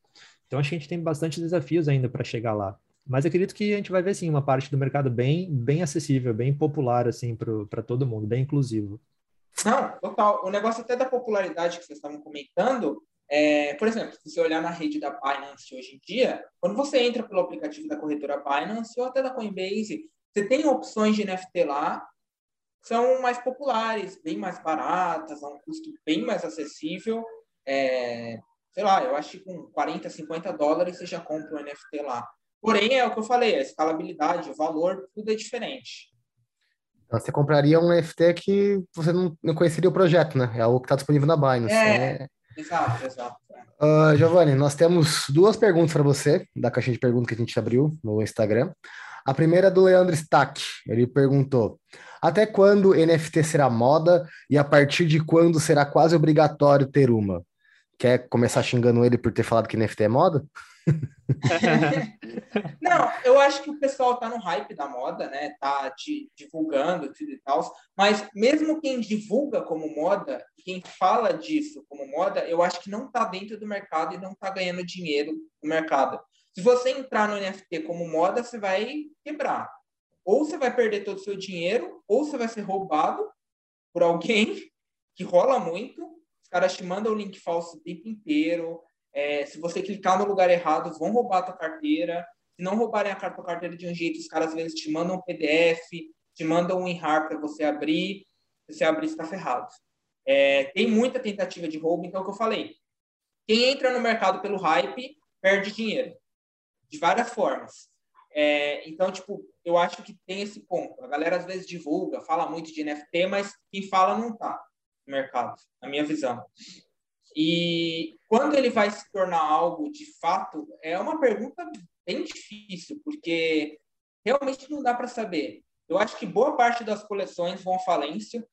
Então, acho que a gente tem bastante desafios ainda para chegar lá. Mas acredito que a gente vai ver, sim, uma parte do mercado bem, bem acessível, bem popular, assim, para todo mundo, bem inclusivo.
Não, total. O negócio até da popularidade que vocês estavam comentando, é, por exemplo, se você olhar na rede da Binance hoje em dia, quando você entra pelo aplicativo da corretora Binance ou até da Coinbase, você tem opções de NFT lá são mais populares, bem mais baratas, a um custo bem mais acessível. É, sei lá, eu acho que com 40, 50 dólares você já compra um NFT lá. Porém, é o que eu falei, a escalabilidade, o valor, tudo é diferente.
Então, você compraria um NFT que você não, não conheceria o projeto, né? É algo que está disponível na Binance.
É, é... exato, exato.
Uh, Giovanni, nós temos duas perguntas para você, da caixinha de perguntas que a gente abriu no Instagram. A primeira é do Leandro Stack. Ele perguntou: até quando NFT será moda e a partir de quando será quase obrigatório ter uma? Quer começar xingando ele por ter falado que NFT é moda?
Não, eu acho que o pessoal tá no hype da moda, né? Tá divulgando tudo e tal. Mas mesmo quem divulga como moda, quem fala disso como moda, eu acho que não tá dentro do mercado e não tá ganhando dinheiro no mercado. Se você entrar no NFT como moda, você vai quebrar. Ou você vai perder todo o seu dinheiro, ou você vai ser roubado por alguém, que rola muito. Os caras te mandam o link falso o tempo inteiro. É, se você clicar no lugar errado, vão roubar a tua carteira. Se não roubarem a tua carteira de um jeito, os caras às vezes te mandam um PDF, te mandam um WinRAR para você abrir. Se você abrir, está ferrado. É, tem muita tentativa de roubo, então é o que eu falei. Quem entra no mercado pelo hype, perde dinheiro de várias formas. É, então, tipo, eu acho que tem esse ponto. A galera às vezes divulga, fala muito de NFT, mas quem fala não tá no mercado, na minha visão. E quando ele vai se tornar algo de fato, é uma pergunta bem difícil, porque realmente não dá para saber. Eu acho que boa parte das coleções vão à falência.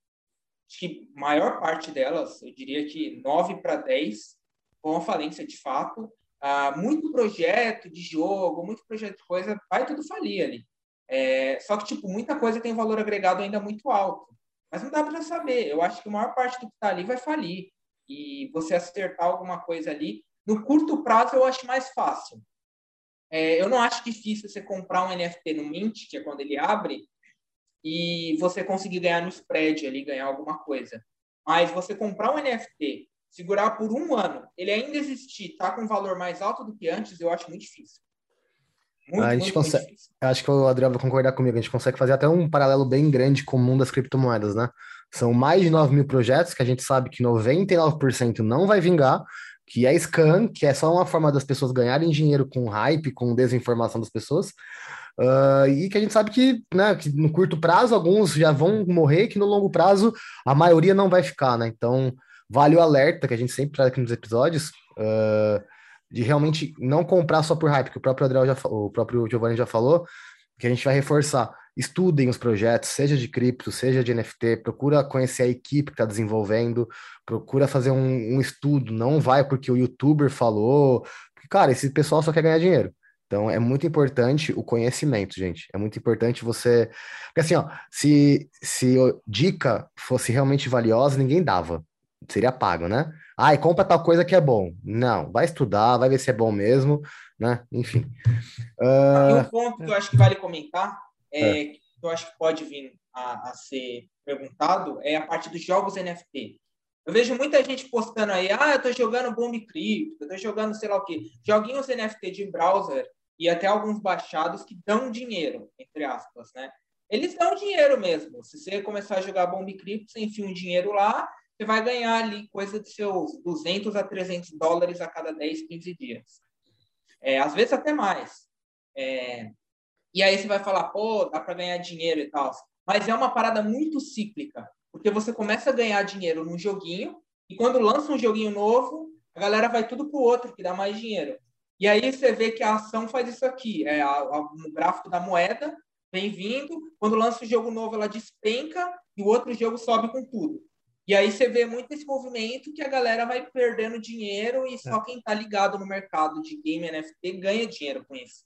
Acho que maior parte delas, eu diria que 9 para 10, vão à falência de fato ah, muito projeto de jogo, muito projeto de coisa, vai tudo falir ali. É, só que, tipo, muita coisa tem valor agregado ainda muito alto. Mas não dá para saber. Eu acho que a maior parte do que está ali vai falir. E você acertar alguma coisa ali, no curto prazo, eu acho mais fácil. É, eu não acho difícil você comprar um NFT no Mint, que é quando ele abre, e você conseguir ganhar no spread ali, ganhar alguma coisa. Mas você comprar um NFT segurar por um ano, ele ainda existir, tá com um valor mais alto do que antes, eu acho muito difícil.
Muito, a gente muito, consegue, muito acho que o Adriano vai concordar comigo, a gente consegue fazer até um paralelo bem grande com o mundo das criptomoedas, né? São mais de 9 mil projetos que a gente sabe que 99% não vai vingar, que é scam, que é só uma forma das pessoas ganharem dinheiro com hype, com desinformação das pessoas, uh, e que a gente sabe que, né, que no curto prazo alguns já vão morrer, que no longo prazo a maioria não vai ficar, né? Então, Vale o alerta que a gente sempre traz aqui nos episódios uh, de realmente não comprar só por hype, que o próprio Adriel já o próprio Giovanni já falou, que a gente vai reforçar. Estudem os projetos, seja de cripto, seja de NFT, procura conhecer a equipe que está desenvolvendo, procura fazer um, um, estudo, não vai porque o youtuber falou. Porque, cara, esse pessoal só quer ganhar dinheiro. Então é muito importante o conhecimento, gente. É muito importante você. Porque assim, ó, se, se dica fosse realmente valiosa, ninguém dava seria pago, né? Ai, compra tal coisa que é bom. Não, vai estudar, vai ver se é bom mesmo, né? Enfim.
Uh... E um ponto que eu acho que vale comentar, é, é. que eu acho que pode vir a, a, ser perguntado, é a parte dos jogos NFT. Eu vejo muita gente postando aí, ah, eu tô jogando Bomb Crypto, eu tô jogando sei lá o quê. Joguinhos NFT de browser e até alguns baixados que dão dinheiro, entre aspas, né? Eles dão dinheiro mesmo. Se você começar a jogar Bomb Crypto, você enfia um dinheiro lá você vai ganhar ali coisa de seus 200 a 300 dólares a cada 10, 15 dias. É, às vezes até mais. É, e aí você vai falar, pô, dá para ganhar dinheiro e tal. Mas é uma parada muito cíclica, porque você começa a ganhar dinheiro num joguinho, e quando lança um joguinho novo, a galera vai tudo pro outro, que dá mais dinheiro. E aí você vê que a ação faz isso aqui, é a, a, no gráfico da moeda, vem vindo, quando lança o um jogo novo, ela despenca e o outro jogo sobe com tudo. E aí você vê muito esse movimento que a galera vai perdendo dinheiro e só é. quem está ligado no mercado de game NFT ganha dinheiro com isso.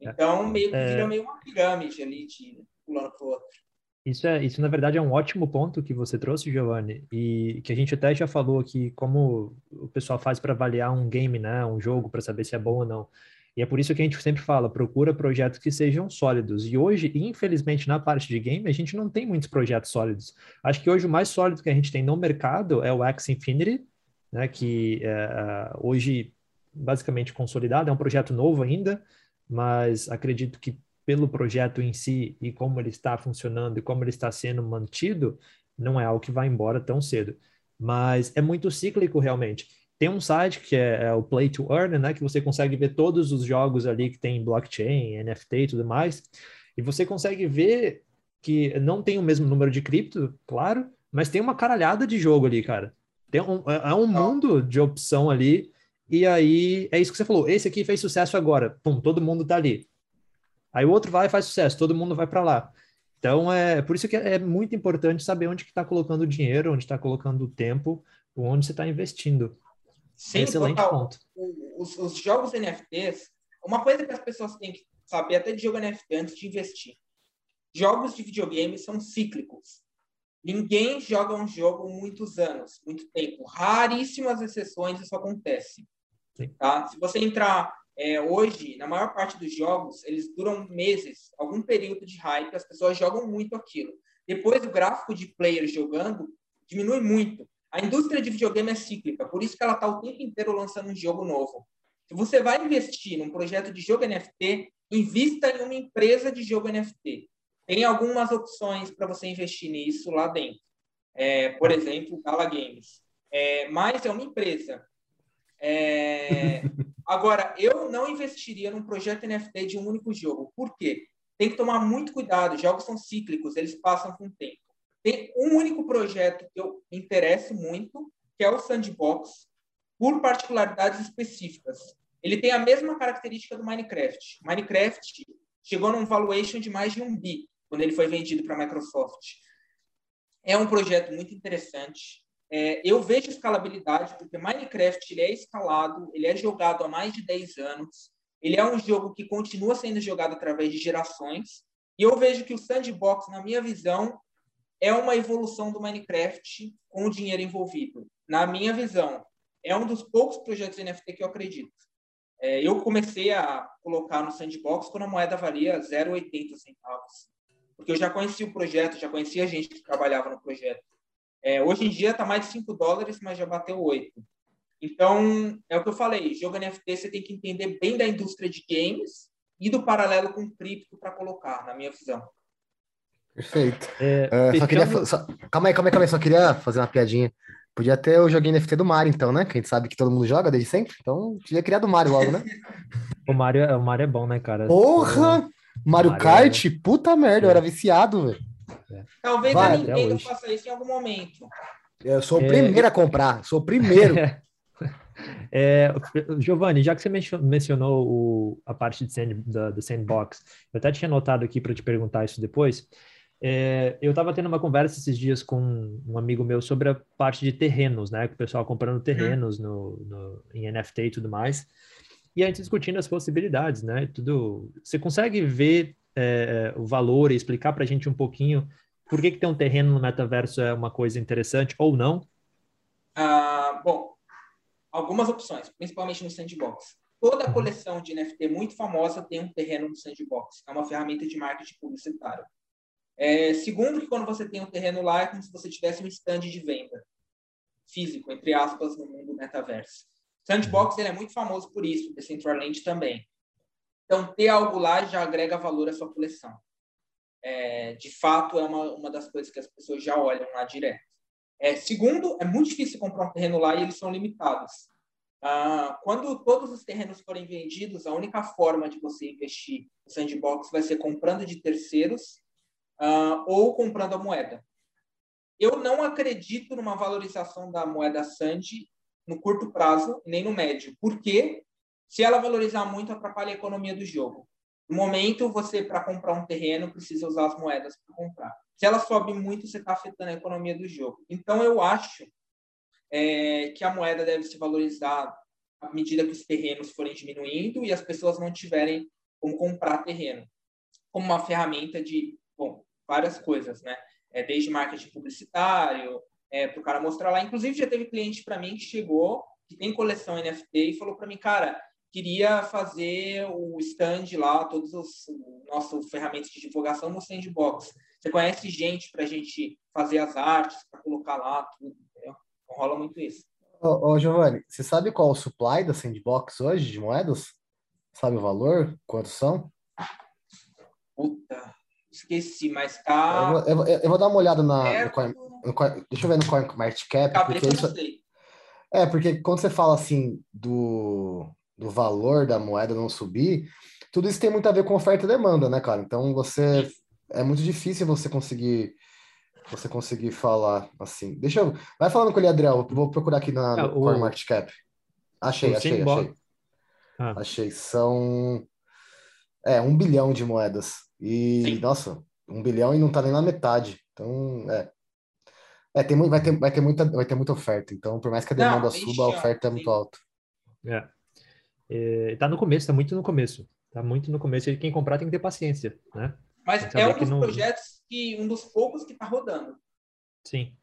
É. Então, meio que vira é... meio uma pirâmide ali, de pulando pro outro.
Isso, é, isso, na verdade, é um ótimo ponto que você trouxe, Giovanni, e que a gente até já falou aqui como o pessoal faz para avaliar um game, né, um jogo, para saber se é bom ou não. E é por isso que a gente sempre fala, procura projetos que sejam sólidos. E hoje, infelizmente, na parte de game, a gente não tem muitos projetos sólidos. Acho que hoje o mais sólido que a gente tem no mercado é o X Infinity, né, que é, hoje basicamente consolidado, é um projeto novo ainda, mas acredito que pelo projeto em si e como ele está funcionando e como ele está sendo mantido, não é algo que vai embora tão cedo. Mas é muito cíclico realmente. Tem um site que é, é, o Play to Earn, né, que você consegue ver todos os jogos ali que tem blockchain, NFT e tudo mais, e você consegue ver que não tem o mesmo número de cripto, claro, mas tem uma caralhada de jogo ali, cara. Tem um, é, é um mundo de opção ali, e aí é isso que você falou. Esse aqui fez sucesso agora, pum, todo mundo tá ali. Aí o outro vai e faz sucesso, todo mundo vai para lá. Então é por isso que é muito importante saber onde que está colocando o dinheiro, onde está colocando o tempo, onde você está investindo.
Sim, Excelente total. ponto. Os, os, jogos NFTs, uma coisa que as pessoas têm que saber até de jogo NFT antes de investir. Jogos de videogame são cíclicos. Ninguém joga um jogo muitos anos, muito tempo. Raríssimas exceções isso acontece. Tá? Se você entrar é, hoje, na maior parte dos jogos, eles duram meses, algum período de hype, as pessoas jogam muito aquilo. Depois, o gráfico de players jogando diminui muito. A indústria de videogame é cíclica, por isso que ela está o tempo inteiro lançando um jogo novo. Se você vai investir num projeto de jogo NFT, invista em uma empresa de jogo NFT. Tem algumas opções para você investir nisso lá dentro. É, por exemplo, Gala Games. É, mas é uma empresa. É... Agora, eu não investiria num projeto NFT de um único jogo. Por quê? Tem que tomar muito cuidado. Jogos são cíclicos, eles passam com o tempo. Tem um único projeto que eu me interesso muito, que é o Sandbox, por particularidades específicas. Ele tem a mesma característica do Minecraft. Minecraft chegou num valuation de mais de um bi quando ele foi vendido para a Microsoft. É um projeto muito interessante. É, eu vejo escalabilidade, porque Minecraft ele é escalado, ele é jogado há mais de 10 anos, ele é um jogo que continua sendo jogado através de gerações, e eu vejo que o Sandbox, na minha visão, é uma evolução do Minecraft com o dinheiro envolvido. Na minha visão, é um dos poucos projetos NFT que eu acredito. É, eu comecei a colocar no Sandbox quando a moeda valia 0,80 centavos. Porque eu já conhecia o projeto, já conhecia a gente que trabalhava no projeto. É, hoje em dia está mais de 5 dólares, mas já bateu 8. Então, é o que eu falei, jogo NFT você tem que entender bem da indústria de games e do paralelo com cripto para colocar, na minha visão.
Perfeito. É, é, só queria. Só, calma aí, calma aí, calma aí. Só queria fazer uma piadinha. Podia ter o joguinho NFT do Mario, então, né? Que a gente sabe que todo mundo joga desde sempre. Então, podia criar do Mario logo, né?
o, Mario, o Mario é bom, né, cara?
Porra! Mario, Mario Kart? É... Puta merda, eu era viciado, velho.
Talvez Vai, a Nintendo faça isso em algum momento.
Eu sou o é, primeiro a comprar, sou o primeiro.
É, Giovanni, já que você mencionou o, a parte de sand, da, do sandbox, eu até tinha notado aqui para te perguntar isso depois. É, eu estava tendo uma conversa esses dias com um amigo meu sobre a parte de terrenos, né? Com o pessoal comprando terrenos no, no, em NFT e tudo mais. E a gente discutindo as possibilidades, né? Tudo. Você consegue ver é, o valor e explicar para a gente um pouquinho por que, que ter um terreno no metaverso é uma coisa interessante ou não?
Ah, bom, algumas opções, principalmente no Sandbox. Toda uhum. coleção de NFT muito famosa tem um terreno no Sandbox. É uma ferramenta de marketing publicitário. É, segundo, que quando você tem um terreno lá, é como se você tivesse um stand de venda físico, entre aspas, no mundo metaverso. Sandbox ele é muito famoso por isso, Decentraland também. Então, ter algo lá já agrega valor à sua coleção. É, de fato, é uma, uma das coisas que as pessoas já olham lá direto. É, segundo, é muito difícil comprar um terreno lá e eles são limitados. Ah, quando todos os terrenos forem vendidos, a única forma de você investir no sandbox vai ser comprando de terceiros uh, ou comprando a moeda. Eu não acredito numa valorização da moeda Sand no curto prazo, nem no médio. Porque se ela valorizar muito, atrapalha a economia do jogo. No momento, você, para comprar um terreno, precisa usar as moedas para comprar. Se ela sobe muito, você está afetando a economia do jogo. Então, eu acho é, que a moeda deve se valorizar à medida que os terrenos forem diminuindo e as pessoas não tiverem como comprar terreno, como uma ferramenta de, bom, várias coisas, né? É, desde marketing publicitário, é, para o cara mostrar lá. Inclusive, já teve cliente para mim que chegou, que tem coleção NFT, e falou para mim, cara, queria fazer o stand lá, todos os nossos ferramentas de divulgação no sandbox. Você conhece gente para a gente fazer as artes, para colocar lá, tudo, entendeu? Então, rola muito isso.
Ô, ô, Giovanni, você sabe qual é o supply da Sandbox hoje de moedas? Sabe o valor? Quantos são?
Puta, esqueci, mas tá.
Eu vou, eu, eu vou dar uma olhada na. É, no, no, deixa eu ver no CoinMarketCap. Porque isso, é, porque quando você fala assim do, do valor da moeda não subir, tudo isso tem muito a ver com oferta e demanda, né, cara? Então você. É muito difícil você conseguir você conseguir falar assim. Deixa eu. Vai falando com ele, Adriel. Vou procurar aqui na ah, o... CoinMarketCap. Achei, achei, achei. Ah. Achei. São. É, um bilhão de moedas. E, Sim. nossa, um bilhão e não tá nem na metade. Então, é. É, tem, vai, ter, vai, ter muita, vai ter muita oferta. Então, por mais que a demanda não, suba, a oferta é muito alta.
É. é. Tá no começo, tá muito no começo. Tá muito no começo. E quem comprar tem que ter paciência, né?
Mas é um dos não... projetos que um dos poucos que está rodando.
Sim.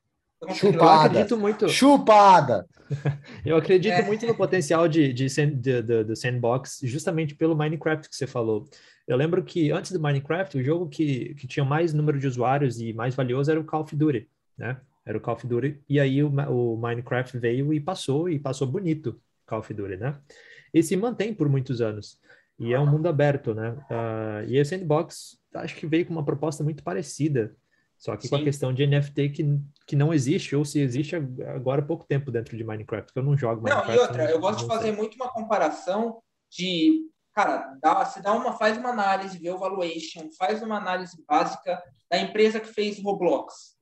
Chupada. Eu acredito muito. Chupada!
eu acredito é. muito no potencial de, de, de, de, de, sandbox, justamente pelo Minecraft que você falou. Eu lembro que antes do Minecraft, o jogo que, que tinha mais número de usuários e mais valioso era o Call of Duty, né? Era o Call of Duty. E aí o, o Minecraft veio e passou, e passou bonito Call of Duty, né? E se mantém por muitos anos. E é um mundo aberto, né? Uh, e a Sandbox acho que veio com uma proposta muito parecida, só que Sim. com a questão de NFT que, que não existe, ou se existe agora há pouco tempo dentro de Minecraft, porque eu não jogo Minecraft.
Não, e outra, eu gosto de fazer sei. muito uma comparação de, cara, dá, você dá uma, faz uma análise, vê o valuation, faz uma análise básica da empresa que fez Roblox,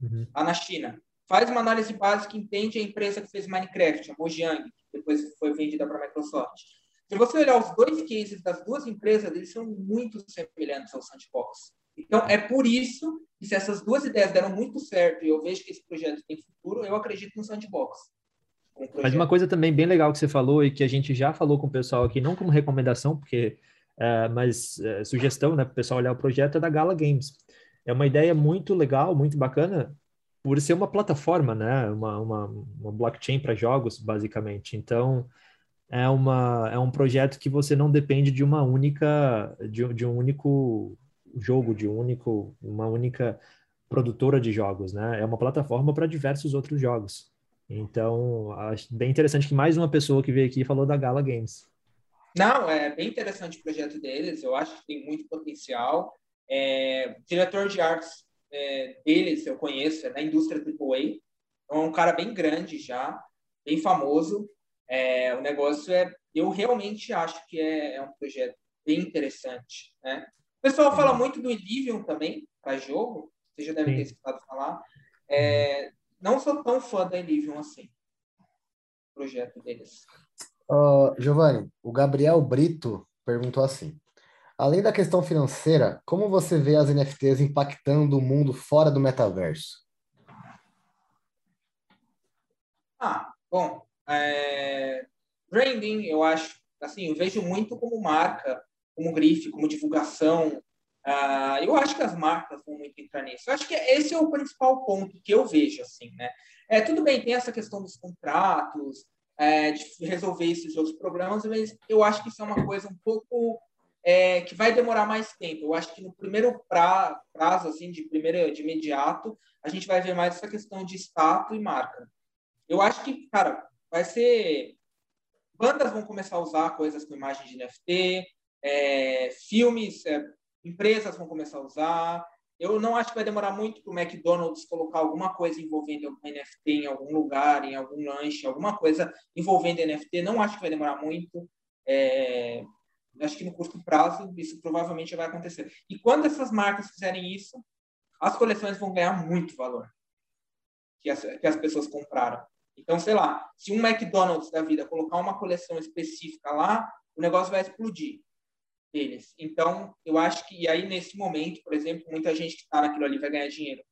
uhum. lá na China. Faz uma análise básica, entende a empresa que fez Minecraft, a Mojang, que depois foi vendida para a Microsoft. Se você olhar os dois cases das duas empresas, eles são muito semelhantes ao Sandbox. Então, é por isso que se essas duas ideias deram muito certo e eu vejo que esse projeto tem futuro, eu acredito no Sandbox.
Mas uma coisa também bem legal que você falou e que a gente já falou com o pessoal aqui, não como recomendação, porque, é, mas é, sugestão, né, para o pessoal olhar o projeto, é da Gala Games. É uma ideia muito legal, muito bacana, por ser uma plataforma, né, uma, uma, uma blockchain para jogos, basicamente. Então, é, uma, é um projeto que você não depende de uma única, de, de um único jogo, de um único, uma única produtora de jogos, né? É uma plataforma para diversos outros jogos. Então, acho bem interessante que mais uma pessoa que veio aqui falou da Gala Games.
Não, é bem interessante o projeto deles, eu acho que tem muito potencial. É, diretor de artes é, deles eu conheço, é da indústria AAA, é um cara bem grande já, bem famoso. É, o negócio é, eu realmente acho que é, é um projeto bem interessante, né? O pessoal fala muito do Elysium também para jogo, você já deve ter escutado falar. É, não sou tão fã da Elysium assim, o projeto deles.
Uh, Giovanni, o Gabriel Brito perguntou assim: além da questão financeira, como você vê as NFTs impactando o mundo fora do metaverso?
Ah, bom, é, branding, eu acho, assim, eu vejo muito como marca, como grife, como divulgação. Uh, eu acho que as marcas vão muito entrar nisso. Eu acho que esse é o principal ponto que eu vejo, assim, né? É, tudo bem, tem essa questão dos contratos, é, de resolver esses outros problemas, mas eu acho que isso é uma coisa um pouco é, que vai demorar mais tempo. Eu acho que no primeiro pra, prazo, assim, de primeiro, de imediato, a gente vai ver mais essa questão de status e marca. Eu acho que, cara, vai ser. Bandas vão começar a usar coisas com imagem de NFT, é, filmes, é, empresas vão começar a usar. Eu não acho que vai demorar muito para o McDonald's colocar alguma coisa envolvendo NFT em algum lugar, em algum lanche, alguma coisa envolvendo NFT. Não acho que vai demorar muito. É, acho que no curto prazo isso provavelmente vai acontecer. E quando essas marcas fizerem isso, as coleções vão ganhar muito valor que as, que as pessoas compraram. Então, sei lá, se um McDonald's da vida colocar uma coleção específica lá, o negócio vai explodir. deles. Então, eu acho que, e aí nesse momento, por exemplo, muita gente que está naquilo ali vai ganhar dinheiro.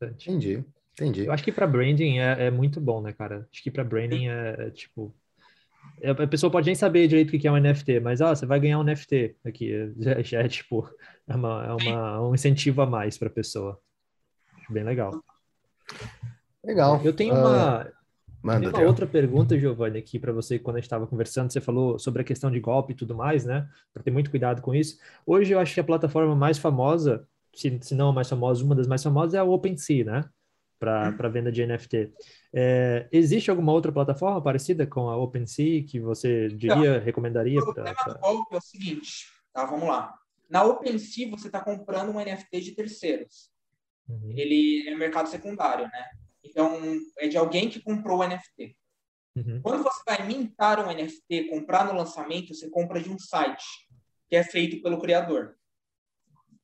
Entendi, entendi.
Eu acho que para branding é, é, muito bom, né, cara? Acho que para branding é, é, tipo. A pessoa pode nem saber direito o que é um NFT, mas ó, você vai ganhar um NFT aqui. Já, já é tipo, é, uma, é uma, um incentivo a mais para a pessoa. Bem legal.
Legal.
Eu tenho uma, uh, Manda, uma outra pergunta, Giovanni, aqui para você, quando a gente estava conversando, você falou sobre a questão de golpe e tudo mais, né? Para ter muito cuidado com isso. Hoje eu acho que a plataforma mais famosa, se, se não a mais famosa, uma das mais famosas é a OpenSea, né? Para venda de NFT. É, existe alguma outra plataforma parecida com a OpenSea que você diria, então, recomendaria? O
problema pra... do golpe é o seguinte, tá? Vamos lá. Na OpenSea, você está comprando um NFT de terceiros. Uhum. Ele é mercado secundário, né? Então, é de alguém que comprou o NFT. Uhum. Quando você vai mintar um NFT, comprar no lançamento, você compra de um site que é feito pelo criador.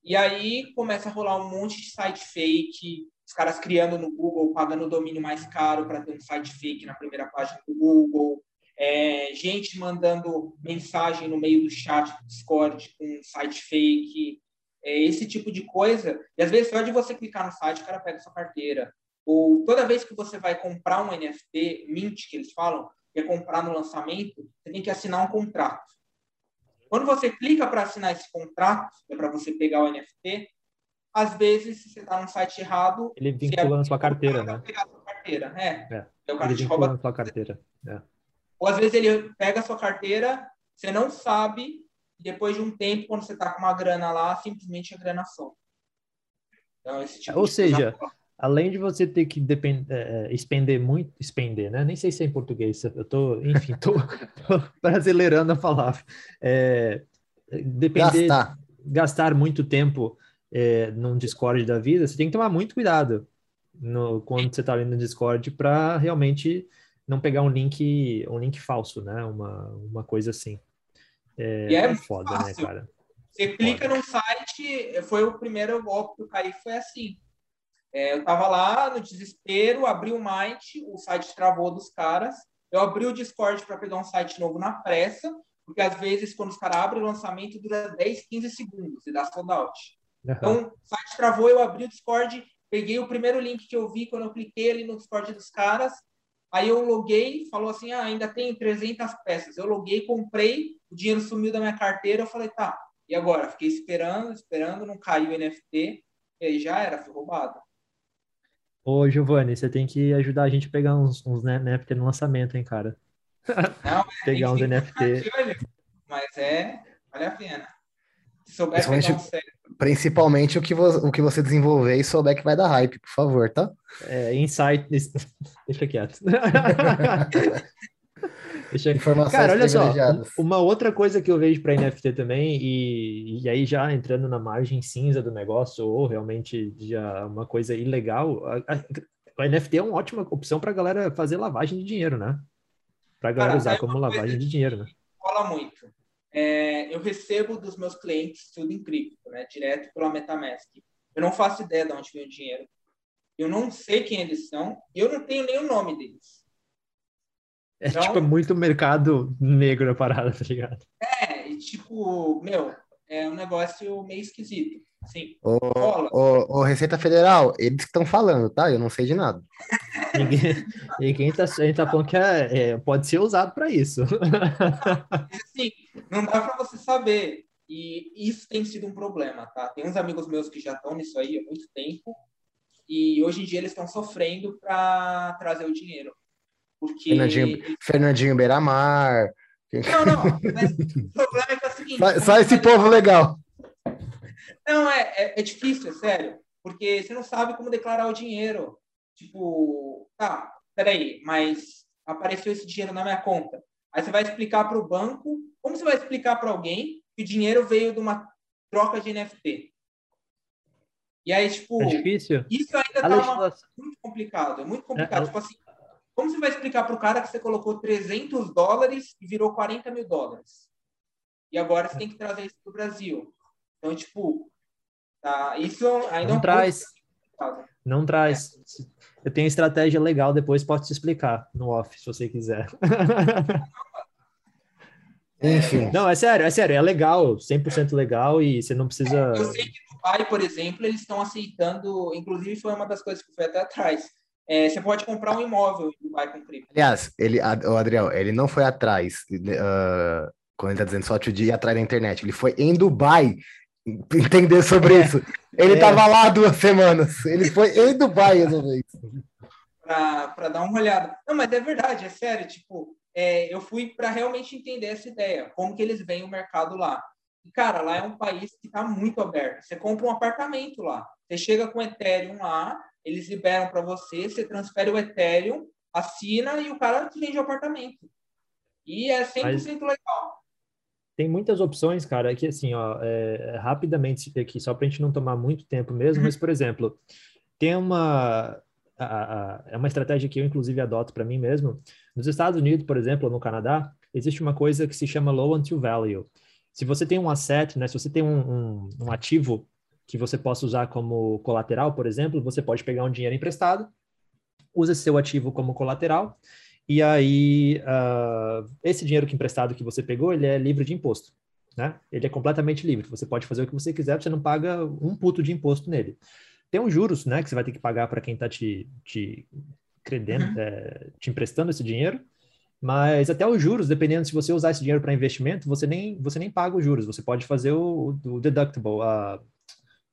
E aí começa a rolar um monte de site fake, os caras criando no Google, pagando o domínio mais caro para ter um site fake na primeira página do Google, é, gente mandando mensagem no meio do chat do Discord com um site fake, é, esse tipo de coisa. E às vezes só de você clicar no site, o cara pega sua carteira, ou toda vez que você vai comprar um NFT, mint, que eles falam, que é comprar no lançamento, você tem que assinar um contrato. Quando você clica para assinar esse contrato, é para você pegar o NFT, às vezes, se você está no site errado...
Ele vincula na sua carteira, né?
Pegar sua carteira, é.
é. é o cara ele vincula na sua carteira, é.
Ou às vezes ele pega a sua carteira, você não sabe, e depois de um tempo, quando você está com uma grana lá, simplesmente a grana some.
Então, esse tipo Ou seja... Coisa além de você ter que depend, é, é, expender muito, expender, né? Nem sei se é em português, eu tô, enfim, tô, tô brasileirando a palavra. É, depender, gastar. gastar muito tempo é, num Discord da vida, você tem que tomar muito cuidado no, quando você está ali no Discord para realmente não pegar um link, um link falso, né? Uma, uma coisa assim. É,
e é foda, né, fácil. né, cara? Você clica no site, foi o primeiro golpe que eu caí, foi assim é, eu estava lá no desespero, abri o Might, o site travou dos caras. Eu abri o Discord para pegar um site novo na pressa, porque às vezes, quando os caras abrem o lançamento, dura 10, 15 segundos e dá sold out. Uhum. Então, o site travou, eu abri o Discord, peguei o primeiro link que eu vi quando eu cliquei ali no Discord dos caras. Aí eu loguei, falou assim: ah, ainda tem 300 peças. Eu loguei, comprei, o dinheiro sumiu da minha carteira. Eu falei: tá, e agora? Fiquei esperando, esperando, não caiu o NFT, e aí já era, fui roubado.
Ô, Giovanni, você tem que ajudar a gente a pegar uns, uns NFT no lançamento, hein, cara?
Não,
pegar uns NFT.
mas é, vale a pena. Se souber principalmente,
principalmente o que, o que você desenvolver e souber que vai dar hype, por favor, tá?
É, insight. Deixa quieto.
Deixa... Informações
Cara, olha só, uma outra coisa que eu vejo para NFT também, e, e aí já entrando na margem cinza do negócio, ou realmente já uma coisa ilegal, a, a, a NFT é uma ótima opção para galera fazer lavagem de dinheiro, né? Para galera Cara, usar como lavagem de dinheiro, né?
Fala muito. É, eu recebo dos meus clientes tudo em cripto, né? Direto pela MetaMask. Eu não faço ideia de onde vem o dinheiro. Eu não sei quem eles são. E eu não tenho nem o nome deles.
É então, tipo, é muito mercado negro a parada, tá ligado?
É, e tipo, meu, é um negócio meio esquisito.
Ô, ô, ô, Receita Federal, eles que estão falando, tá? Eu não sei de nada.
Ninguém, ninguém tá, a gente tá falando que é, é pode ser usado para isso.
Assim, não dá para você saber. E isso tem sido um problema, tá? Tem uns amigos meus que já estão nisso aí há muito tempo. E hoje em dia eles estão sofrendo para trazer o dinheiro. Porque...
Fernandinho, Fernandinho Beiramar.
Não, não. Mas o problema é que é o seguinte.
Só, só esse povo legal.
Não, é, é, é, difícil, é sério. Porque você não sabe como declarar o dinheiro. Tipo, tá, peraí, mas apareceu esse dinheiro na minha conta. Aí você vai explicar para o banco. Como você vai explicar para alguém que o dinheiro veio de uma troca de NFT? E aí, tipo,
é difícil.
isso ainda tá muito complicado. É muito complicado. É, tipo assim, como você vai explicar para o cara que você colocou 300 dólares e virou 40 mil dólares? E agora você tem que trazer isso para o Brasil. Então, tipo, tá, isso ainda
não é um traz. Não traz. Eu tenho estratégia legal, depois posso te explicar no off, se você quiser. Enfim. Não, é sério, é sério, é legal, 100% legal e você não precisa.
É, eu sei que no Dubai, por exemplo, eles estão aceitando, inclusive foi uma das coisas que foi até atrás. É, você pode comprar um imóvel em Dubai com cripto.
Aliás, ele, o Adriel, ele não foi atrás, uh, quando ele está dizendo só de ir atrás da internet, ele foi em Dubai entender sobre é. isso. Ele estava é. lá duas semanas, ele foi em Dubai resolver isso.
Para dar uma olhada. Não, mas é verdade, é sério, tipo, é, eu fui para realmente entender essa ideia, como que eles veem o mercado lá. E, cara, lá é um país que está muito aberto. Você compra um apartamento lá, você chega com Ethereum lá, eles liberam para você, você transfere o Ethereum, assina e o cara te vende o apartamento. E é 100% Mas... legal.
Tem muitas opções, cara, que assim, ó, é, rapidamente aqui, só para a gente não tomar muito tempo mesmo, mas, por exemplo, tem uma, é uma estratégia que eu, inclusive, adoto para mim mesmo. Nos Estados Unidos, por exemplo, no Canadá, existe uma coisa que se chama low until value. Se você tem um asset, né, se você tem um, um, um ativo que você possa usar como colateral, por exemplo, você pode pegar um dinheiro emprestado, usa seu ativo como colateral, e aí uh, esse dinheiro que emprestado que você pegou, ele é livre de imposto, né? Ele é completamente livre. Você pode fazer o que você quiser, você não paga um puto de imposto nele. Tem os juros, né, que você vai ter que pagar para quem está te, te credendo, uhum. é, te emprestando esse dinheiro. Mas até os juros, dependendo se você usar esse dinheiro para investimento, você nem, você nem paga os juros. Você pode fazer o, o deductible, a,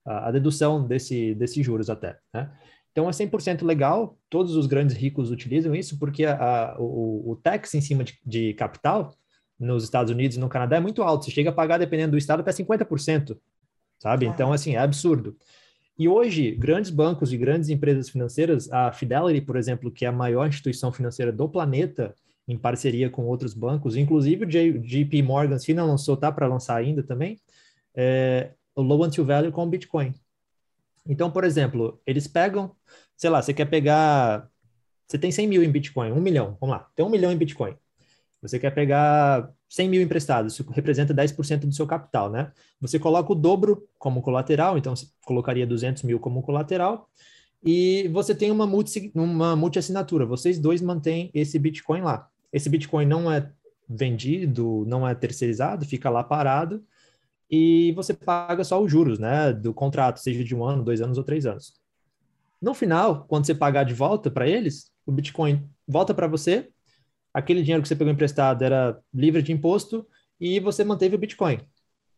a, dedução desse, desses juros até, né? Então é 100% legal, todos os grandes ricos utilizam isso, porque a, a, o, o tax em cima de, de, capital nos Estados Unidos e no Canadá é muito alto. Você chega a pagar, dependendo do estado, até 50%, sabe? Então, assim, é absurdo. E hoje, grandes bancos e grandes empresas financeiras, a Fidelity, por exemplo, que é a maior instituição financeira do planeta, em parceria com outros bancos, inclusive o JP Morgan, se não lançou, tá para lançar ainda também, é, o low until value com o Bitcoin. Então, por exemplo, eles pegam, sei lá, você quer pegar, você tem 100 mil em Bitcoin, um milhão, vamos lá, tem um milhão em Bitcoin. Você quer pegar 100 mil emprestados, isso representa 10% do seu capital, né? Você coloca o dobro como colateral, então você colocaria 200 mil como colateral, e você tem uma multi, uma multi-assinatura, vocês dois mantêm esse Bitcoin lá. Esse Bitcoin não é vendido, não é terceirizado, fica lá parado, e você paga só os juros, né, do contrato, seja de um ano, dois anos ou três anos. No final, quando você pagar de volta para eles, o Bitcoin volta para você aquele dinheiro que você pegou emprestado era livre de imposto e você manteve o Bitcoin.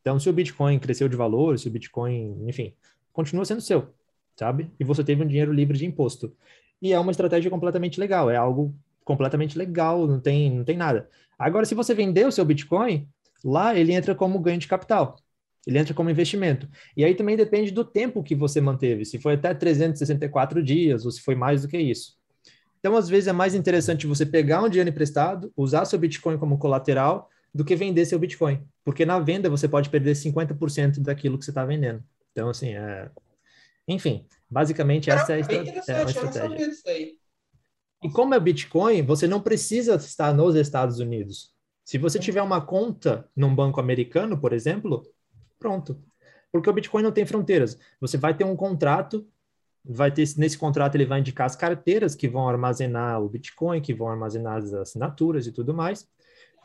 Então, se o Bitcoin cresceu de valor, se o Bitcoin, enfim, continua sendo seu, sabe? E você teve um dinheiro livre de imposto. E é uma estratégia completamente legal, é algo completamente legal, não tem, não tem nada. Agora, se você vender o seu Bitcoin, lá ele entra como ganho de capital. Ele entra como investimento. E aí também depende do tempo que você manteve, se foi até 364 dias ou se foi mais do que isso. Então, às vezes, é mais interessante você pegar um dinheiro emprestado, usar seu Bitcoin como colateral, do que vender seu Bitcoin. Porque na venda você pode perder 50% daquilo que você está vendendo. Então, assim, é... enfim, basicamente essa é a, estra... é estratégia. E como é Bitcoin, você não precisa estar nos Estados Unidos. Se você tiver uma conta num banco americano, por exemplo, pronto. Porque o Bitcoin não tem fronteiras. Você vai ter um contrato vai ter nesse contrato ele vai indicar as carteiras que vão armazenar o Bitcoin, que vão armazenar as assinaturas e tudo mais.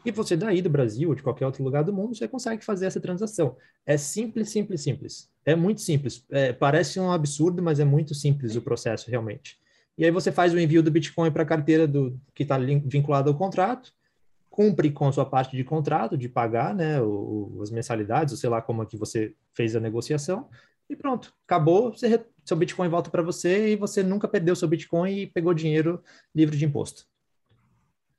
E você daí do Brasil ou de qualquer outro lugar do mundo, você consegue fazer essa transação. É simples, simples, simples. É muito simples. É, parece um absurdo, mas é muito simples o processo realmente. E aí você faz o envio do Bitcoin para a carteira do que está vinculada ao contrato, cumpre com a sua parte de contrato, de pagar né, o, as mensalidades, ou sei lá como é que você fez a negociação, e pronto, acabou, você, seu Bitcoin volta para você e você nunca perdeu seu Bitcoin e pegou dinheiro livre de imposto.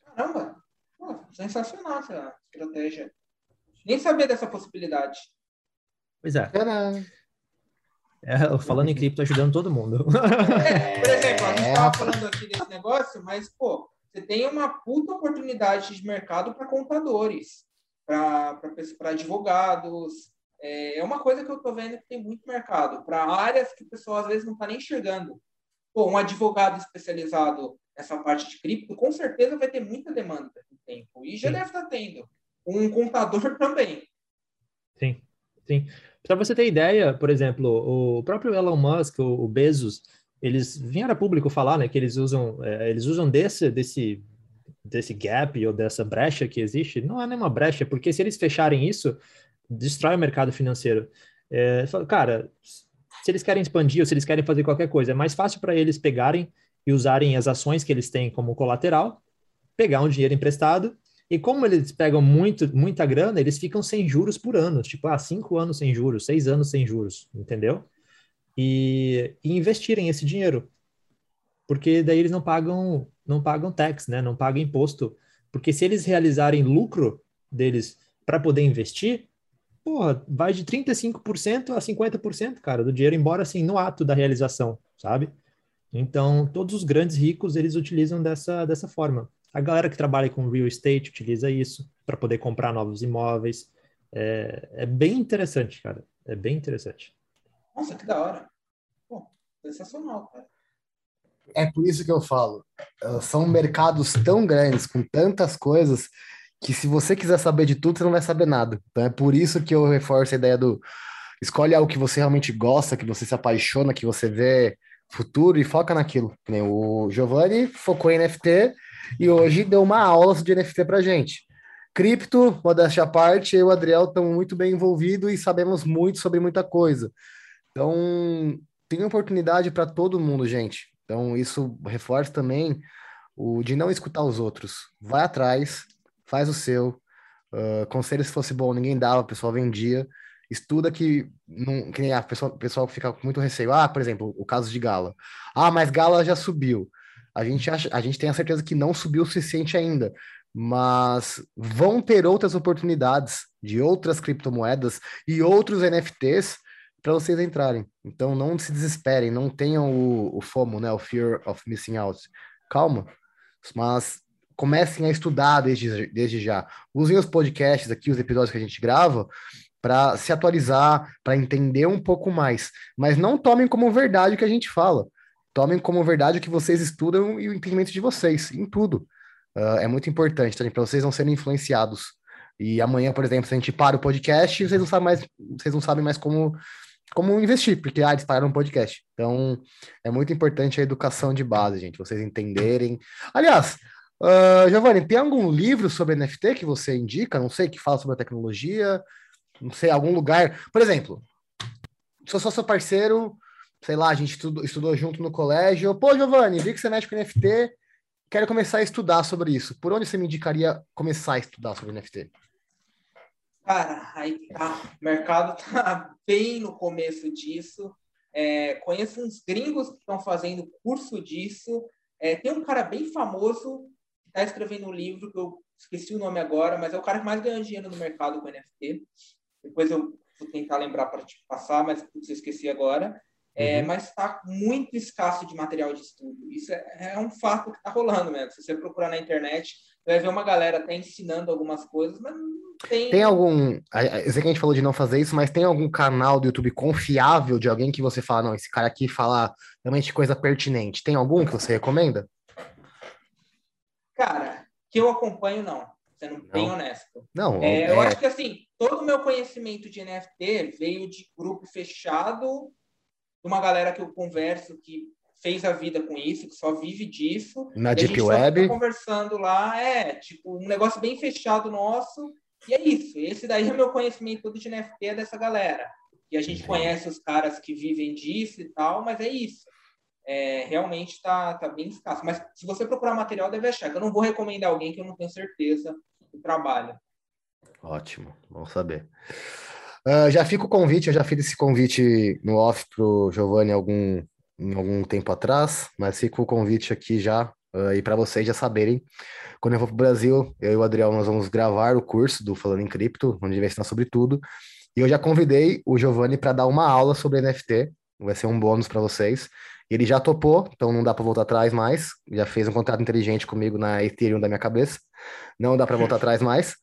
Caramba, Pô, sensacional essa estratégia. Nem sabia dessa possibilidade.
Pois é. É, falando em cripto, ajudando todo mundo.
É, por exemplo, a gente estava falando aqui desse negócio, mas, pô, você tem uma puta oportunidade de mercado para contadores, para advogados, é, é uma coisa que eu estou vendo que tem muito mercado, para áreas que o pessoal às vezes não está nem enxergando. Pô, um advogado especializado nessa parte de cripto, com certeza vai ter muita demanda no tempo. E já sim. deve estar tá tendo. Um contador também.
Sim, sim. Para você ter ideia, por exemplo, o próprio Elon Musk, o Bezos, eles vieram a público falar, né, que eles usam, é, eles usam desse, desse desse gap ou dessa brecha que existe, não é nenhuma brecha, porque se eles fecharem isso, destrói o mercado financeiro. É, cara, se eles querem expandir ou se eles querem fazer qualquer coisa, é mais fácil para eles pegarem e usarem as ações que eles têm como colateral, pegar um dinheiro emprestado, e como eles pegam muito, muita grana, eles ficam sem juros por ano, tipo, ah, cinco anos sem juros, seis anos sem juros, entendeu? E, e investirem esse dinheiro, porque daí eles não pagam, não pagam tax, né? Não pagam imposto, porque se eles realizarem lucro deles para poder investir, porra, vai de 35% a 50%, cara, do dinheiro embora assim no ato da realização, sabe? Então, todos os grandes ricos, eles utilizam dessa, dessa forma. A galera que trabalha com real estate utiliza isso para poder comprar novos imóveis. É, é, bem interessante, cara. É bem interessante.
Nossa, que da hora. Pô, sensacional, cara.
É por isso que eu falo. Eh, são mercados tão grandes, com tantas coisas, que se você quiser saber de tudo, você não vai saber nada. Então é por isso que eu reforço a ideia do escolhe algo que você realmente gosta, que você se apaixona, que você vê futuro e foca naquilo. O Giovanni focou em NFT e hoje deu uma aula de NFT pra gente. Cripto, modéstia à parte, eu e o Adriel estamos muito bem envolvidos e sabemos muito sobre muita coisa. Então, tem oportunidade para todo mundo, gente. Então, isso reforça também o de não escutar os outros. Vai atrás, faz o seu. Uh, conselho se fosse bom, ninguém dava, o pessoal vendia. Estuda que, não, que nem a pessoa, pessoal fica com muito receio. Ah, por exemplo, o caso de Gala. Ah, mas Gala já subiu. A gente, acha, a gente tem a certeza que não subiu o suficiente ainda, mas vão ter outras oportunidades de outras criptomoedas e outros NFTs para vocês entrarem. Então não se desesperem, não tenham o, o FOMO, né, o Fear of Missing Out. Calma, mas comecem a estudar desde, desde já. Usem os podcasts aqui, os episódios que a gente grava, para se atualizar, para entender um pouco mais. Mas não tomem como verdade o que a gente fala. Tomem como verdade o que vocês estudam e o entendimento de vocês, em tudo. Uh, é muito importante para vocês não serem influenciados. E amanhã, por exemplo, se a gente para o podcast, vocês não sabem mais, vocês não sabem mais como, como investir, porque ah, eles pararam o podcast. Então, é muito importante a educação de base, gente, vocês entenderem. Aliás, uh, Giovanni, tem algum livro sobre NFT que você indica? Não sei, que fala sobre a tecnologia? Não sei, algum lugar. Por exemplo, sou só seu parceiro, sei lá, a gente estudou, estudou junto no colégio. Pô, Giovanni, vi que você mexe com NFT, quero começar a estudar sobre isso. Por onde você me indicaria começar a estudar sobre NFT?
Cara, aí tá. O mercado tá bem no começo disso. É, conheço uns gringos que estão fazendo curso disso. É, tem um cara bem famoso que está escrevendo um livro que eu esqueci o nome agora, mas é o cara que mais ganha dinheiro no mercado com NFT. Depois eu vou tentar lembrar para te passar, mas putz, eu esqueci agora. É, uhum. Mas está muito escasso de material de estudo. Isso é, é um fato que está rolando mesmo. Se você procurar na internet, vai ver uma galera até ensinando algumas coisas, mas não tem.
Tem algum. Eu sei que a gente falou de não fazer isso, mas tem algum canal do YouTube confiável de alguém que você fala, não, esse cara aqui fala realmente coisa pertinente. Tem algum que você recomenda?
Cara, que eu acompanho, não sendo não. bem honesto.
Não,
é, é... Eu acho que assim, todo o meu conhecimento de NFT veio de grupo fechado, de uma galera que eu converso que fez a vida com isso, que só vive disso.
Na Deep Web.
conversando lá, é, tipo, um negócio bem fechado nosso. E é isso. Esse daí é meu conhecimento todo de NFT é dessa galera. E a gente conhece os caras que vivem disso e tal, mas é isso é, realmente está tá bem escasso. Mas se você procurar material, deve achar. Eu não vou recomendar alguém que eu não tenho certeza do trabalho.
Ótimo, bom saber. Uh, já fica o convite, eu já fiz esse convite no off para o Giovanni algum, em algum tempo atrás, mas fica o convite aqui já, uh, e para vocês já saberem. Quando eu for para o Brasil, eu e o Adriel nós vamos gravar o curso do Falando em Cripto, onde vai ensinar sobre tudo. E eu já convidei o Giovanni para dar uma aula sobre NFT, vai ser um bônus para vocês. Ele já topou, então não dá para voltar atrás mais. Já fez um contrato inteligente comigo na Ethereum da minha cabeça. Não dá para voltar atrás mais.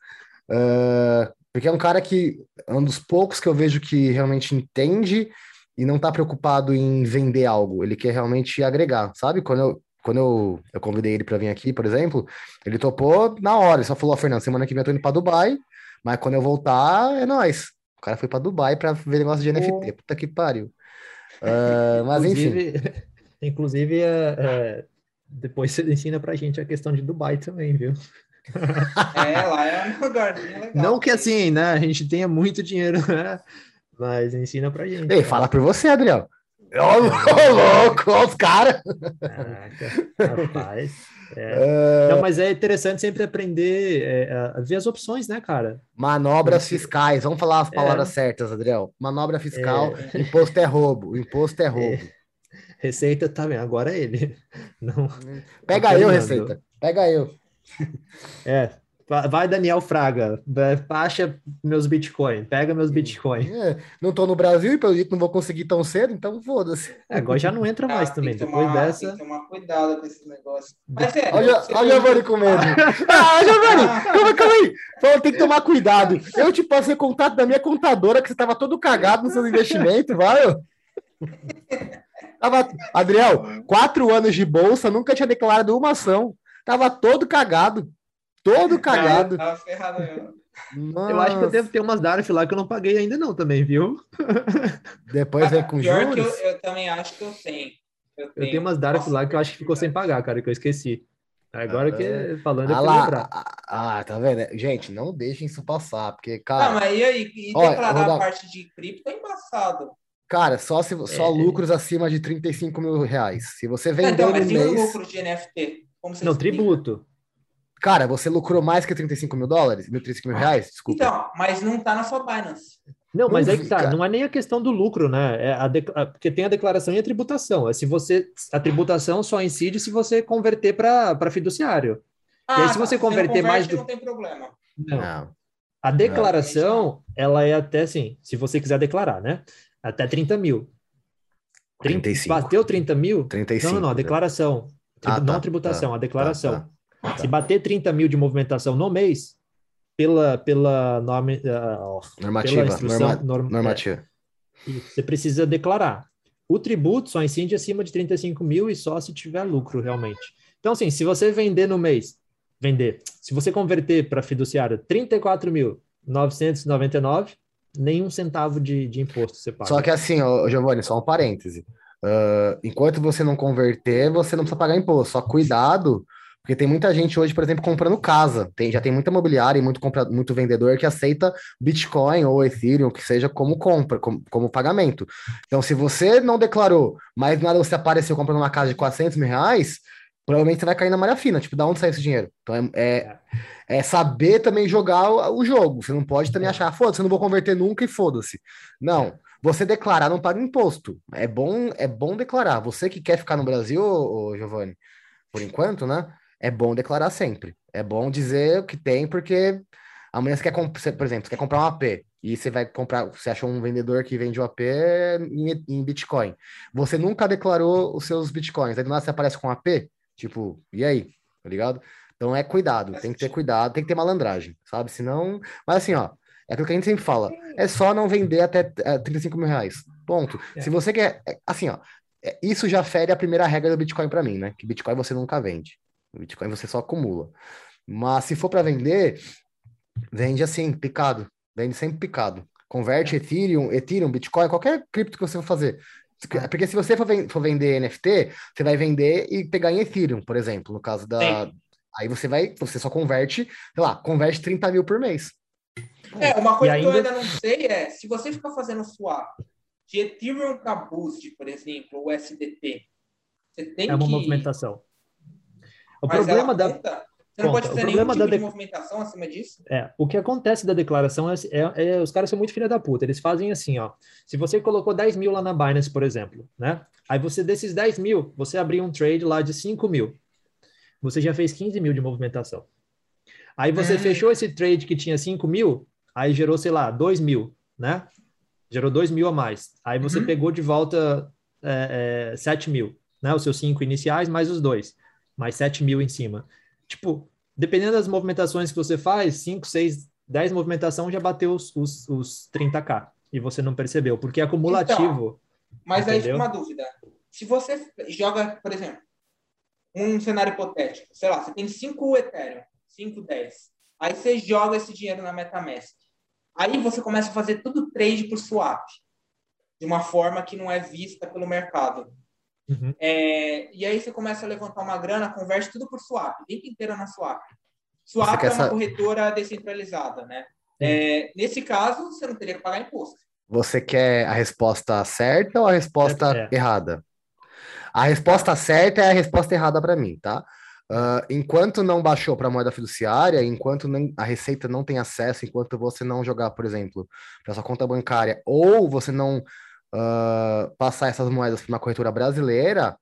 Uh, porque é um cara que é um dos poucos que eu vejo que realmente entende e não está preocupado em vender algo. Ele quer realmente agregar, sabe? Quando eu, quando eu, eu convidei ele para vir aqui, por exemplo, ele topou na hora. Ele só falou: oh, Fernando, semana que vem eu tô indo para Dubai, mas quando eu voltar, é nós. O cara foi para Dubai para ver negócio de NFT. Puta que pariu. Uh, mas
inclusive, enfim. Inclusive, é, é, Depois você ensina pra gente a questão de Dubai também, viu?
É, lá é um lugarzinho legal.
Não que assim, né? A gente tenha muito dinheiro, né? Mas ensina pra gente.
Ei, fala por você, Adriel. Ô, oh, louco, os caras.
Rapaz. É. É... Não, mas é interessante sempre aprender é, a ver as opções, né, cara?
Manobras fiscais. Vamos falar as palavras é. certas, Adriel. Manobra fiscal, é. imposto é roubo. Imposto é roubo.
Receita também, tá agora é ele. Não,
Pega eu, Receita. Pega eu.
É, Vai, Daniel Fraga, baixa meus Bitcoin, pega meus Bitcoin.
É, não tô no Brasil e pelo jeito não vou conseguir tão cedo, então foda-se.
É, agora já não entra mais ah, também. Depois tomar, dessa. Tem
que tomar cuidado com esse negócio. Mas
é, olha, olha o Giovanni com medo. ah, Giovanni, calma, calma aí. Falou, tem que tomar cuidado. Eu te passei contato da minha contadora, que você tava todo cagado nos seus investimentos, vai. Tava, Adriel, quatro anos de bolsa, nunca tinha declarado uma ação. Tava todo cagado. Todo cagado. Tava ferrado
Eu acho que eu devo ter umas DARF lá que eu não paguei ainda não também, viu?
Depois é com
Pior juros? que eu, eu, também acho que eu tenho.
Eu tenho, eu tenho umas DARF lá que eu acho que ficou sem pagar, cara, que eu esqueci. Agora ah, que é. falando
ah, lá, lembrar. Ah, ah, tá vendo? Gente, não deixem isso passar, porque, cara...
Ah, mas e aí? E declarar a parte de cripto é embaçado.
Cara, só, se, só é. lucros acima de 35 mil reais. Se você vender então, mas no mês...
lucro de NFT?
Como você não, explica? tributo.
Cara, você lucrou mais que 35 mil dólares? 35 mil reais? Desculpa.
Então, mas não tá na sua Binance.
Não, mas aí que tá, não é nem a questão do lucro, né? É a de... Porque tem a declaração e a tributação. É se você. A tributação só incide se você converter para fiduciário. Ah, e aí, se tá. você converter
você
mais
do. Não tem problema.
Não. não. A declaração, não. ela é até assim, se você quiser declarar, né? Até 30 mil. 35. Bateu 30 mil?
35.
Não, não, não, a declaração. Ah, não tá, a tributação, tá, a declaração. Tá, tá. Se bater 30 mil de movimentação no mês, pela, pela, norma, uh,
normativa, pela instrução norma, norm, normativa.
É, você precisa declarar. O tributo só incide acima de 35 mil e só se tiver lucro realmente. Então, assim, se você vender no mês, vender, se você converter para fiduciário 34.999, nenhum centavo de, de imposto você paga.
Só que assim, Giovanni, só um parêntese. Uh, enquanto você não converter, você não precisa pagar imposto. Só cuidado porque tem muita gente hoje, por exemplo, comprando casa. Tem, já tem muita imobiliária e muito, compra, muito vendedor que aceita Bitcoin ou Ethereum, que seja como compra, como, como pagamento. Então, se você não declarou, mas nada você apareceu comprando uma casa de 400 mil reais, provavelmente você vai cair na malha fina. Tipo, da onde sai esse dinheiro? Então, é, é, é saber também jogar o, o, jogo. Você não pode também achar, foda-se, eu não vou converter nunca e foda-se. Não. Você declarar não paga imposto. É bom, é bom declarar. Você que quer ficar no Brasil, ô, ô Giovanni, por enquanto, né? É bom declarar sempre. É bom dizer o que tem, porque amanhã você quer por exemplo, você quer comprar um AP e você vai comprar, você achou um vendedor que vende o AP em, em Bitcoin. Você nunca declarou os seus Bitcoins, aí do nada você aparece com AP, tipo, e aí? Tá ligado? Então é cuidado, tem que ter cuidado, tem que ter malandragem, sabe? Senão. Mas assim, ó, é aquilo que a gente sempre fala: é só não vender até é, 35 mil reais. Ponto. É. Se você quer. É, assim, ó, é, isso já fere a primeira regra do Bitcoin para mim, né? Que Bitcoin você nunca vende. O Bitcoin você só acumula. Mas se for para vender, vende assim, picado. Vende sempre picado. Converte Ethereum, Ethereum, Bitcoin, qualquer cripto que você for fazer. Porque se você for, for vender NFT, você vai vender e pegar em Ethereum, por exemplo, no caso da. Sim. Aí você vai, você só converte, sei lá, converte 30 mil por mês.
É, uma coisa ainda... que eu ainda não sei é, se você ficar fazendo swap de Ethereum para Boost, por exemplo, o SDT, você tem
é uma
que...
movimentação. O Mas problema da.
Você não pode fazer nenhum tipo de movimentação acima disso?
É, o que acontece da declaração é, é, é, os caras são muito filha da puta. Eles fazem assim, ó. Se você colocou 10 mil lá na Binance, por exemplo, né? Aí você, desses 10 mil, você abriu um trade lá de 5 mil. Você já fez 15 mil de movimentação. Aí você é. fechou esse trade que tinha 5 mil, aí gerou, sei lá, 2 mil, né? Gerou 2 mil a mais. Aí você uhum. pegou de volta é, é, 7 mil, né? Os seus 5 iniciais mais os dois mais 7 mil em cima. Tipo, dependendo das movimentações que você faz, 5, 6, 10 movimentações já bateu os, os, os 30k e você não percebeu, porque é acumulativo.
Então, mas entendeu? aí fica uma dúvida. Se você joga, por exemplo, um cenário hipotético, sei lá, você tem 5 Ethereum, 5, 10. Aí você joga esse dinheiro na MetaMask. Aí você começa a fazer tudo trade por swap, de uma forma que não é vista pelo mercado. Uhum. É, e aí você começa a levantar uma grana, converte tudo por swap, limpa inteira na swap. Swap é uma essa... corretora descentralizada, né? É, nesse caso, você não teria que pagar imposto.
Você quer a resposta certa ou a resposta é, é. errada? A resposta certa é a resposta errada para mim, tá? Uh, enquanto não baixou para a moeda fiduciária, enquanto nem, a Receita não tem acesso, enquanto você não jogar, por exemplo, para sua conta bancária, ou você não uh, passar essas moedas para uma corretora brasileira,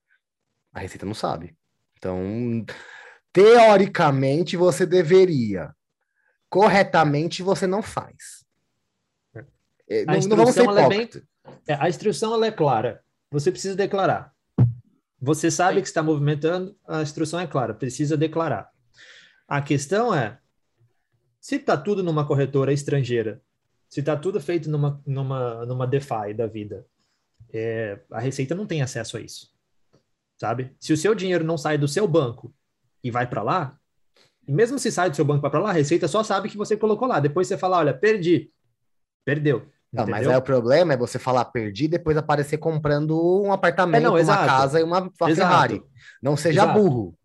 a Receita não sabe. Então, teoricamente, você deveria. Corretamente, você não faz.
É, não, não vamos ser é bem, é, A instrução é clara. Você precisa declarar. Você sabe Sim. que está movimentando, a instrução é clara, precisa declarar. A questão é, se está tudo numa corretora estrangeira, se está tudo feito numa, numa, numa DeFi da vida, é, a Receita não tem acesso a isso, sabe? Se o seu dinheiro não sai do seu banco e vai para lá, e mesmo se sai do seu banco para lá, a Receita só sabe que você colocou lá. Depois você fala, olha, perdi. Perdeu.
Não, mas aí o problema é você falar perdi depois aparecer comprando um apartamento, é, não, uma casa e uma, uma Ferrari. Não seja exato. burro.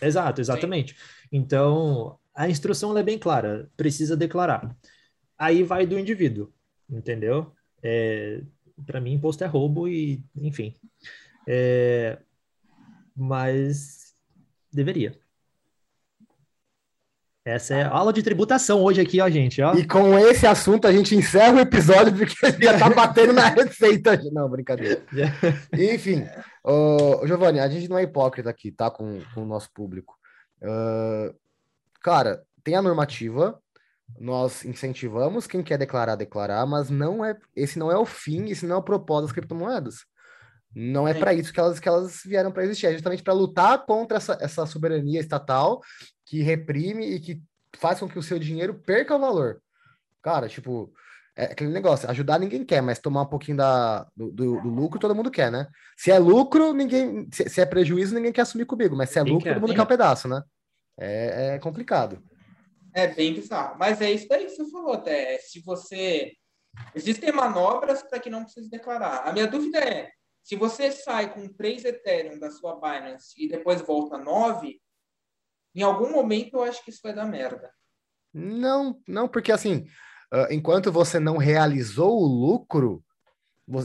Exato, exatamente. Sim. Então, a instrução é bem clara, precisa declarar. Aí vai do indivíduo, entendeu? É, Para mim, imposto é roubo e, enfim. É, mas deveria. Essa é a aula de tributação hoje aqui, ó, gente. Ó.
E com esse assunto a gente encerra o episódio porque já tá batendo na receita. Não, brincadeira. Enfim, uh, Giovanni, a gente não é hipócrita aqui, tá? Com, com o nosso público. Uh, cara, tem a normativa, nós incentivamos quem quer declarar, declarar, mas não é esse não é o fim, esse não é o propósito das criptomoedas. Não é para isso que elas, que elas vieram para existir, é justamente para lutar contra essa, essa soberania estatal que reprime e que faz com que o seu dinheiro perca valor. Cara, tipo, é aquele negócio, ajudar ninguém quer, mas tomar um pouquinho da, do, do, do lucro todo mundo quer, né? Se é lucro, ninguém. Se, se, é prejuízo, ninguém quer assumir comigo, mas se é lucro, quer, todo mundo quer um pedaço, né? É, é complicado.
É bem bizarro. Mas é isso daí que você falou até. Se você. Existem manobras para que não precise declarar. A minha dúvida é: se você sai com 3 Ethereum da sua Binance e depois volta 9, em algum momento eu acho que isso vai dar merda.
Não, não, porque assim, uh, enquanto você não realizou o lucro,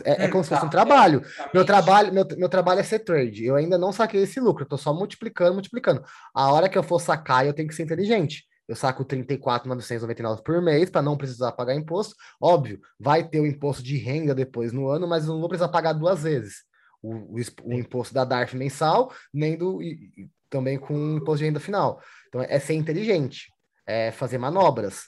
é, é como se fosse tá, um trabalho. É, meu trabalho, meu, meu trabalho é ser trade. Eu ainda não saquei esse lucro, eu tô só multiplicando, multiplicando. A hora que eu for sacar, eu tenho que ser inteligente. Eu saco 34,999 por mês para não precisar pagar imposto. Óbvio, vai ter o imposto de renda depois no ano, mas eu não vou precisar pagar duas vezes. O, o, o imposto da DARF mensal, nem do também com imposto de renda final. Então, é ser inteligente, é fazer manobras.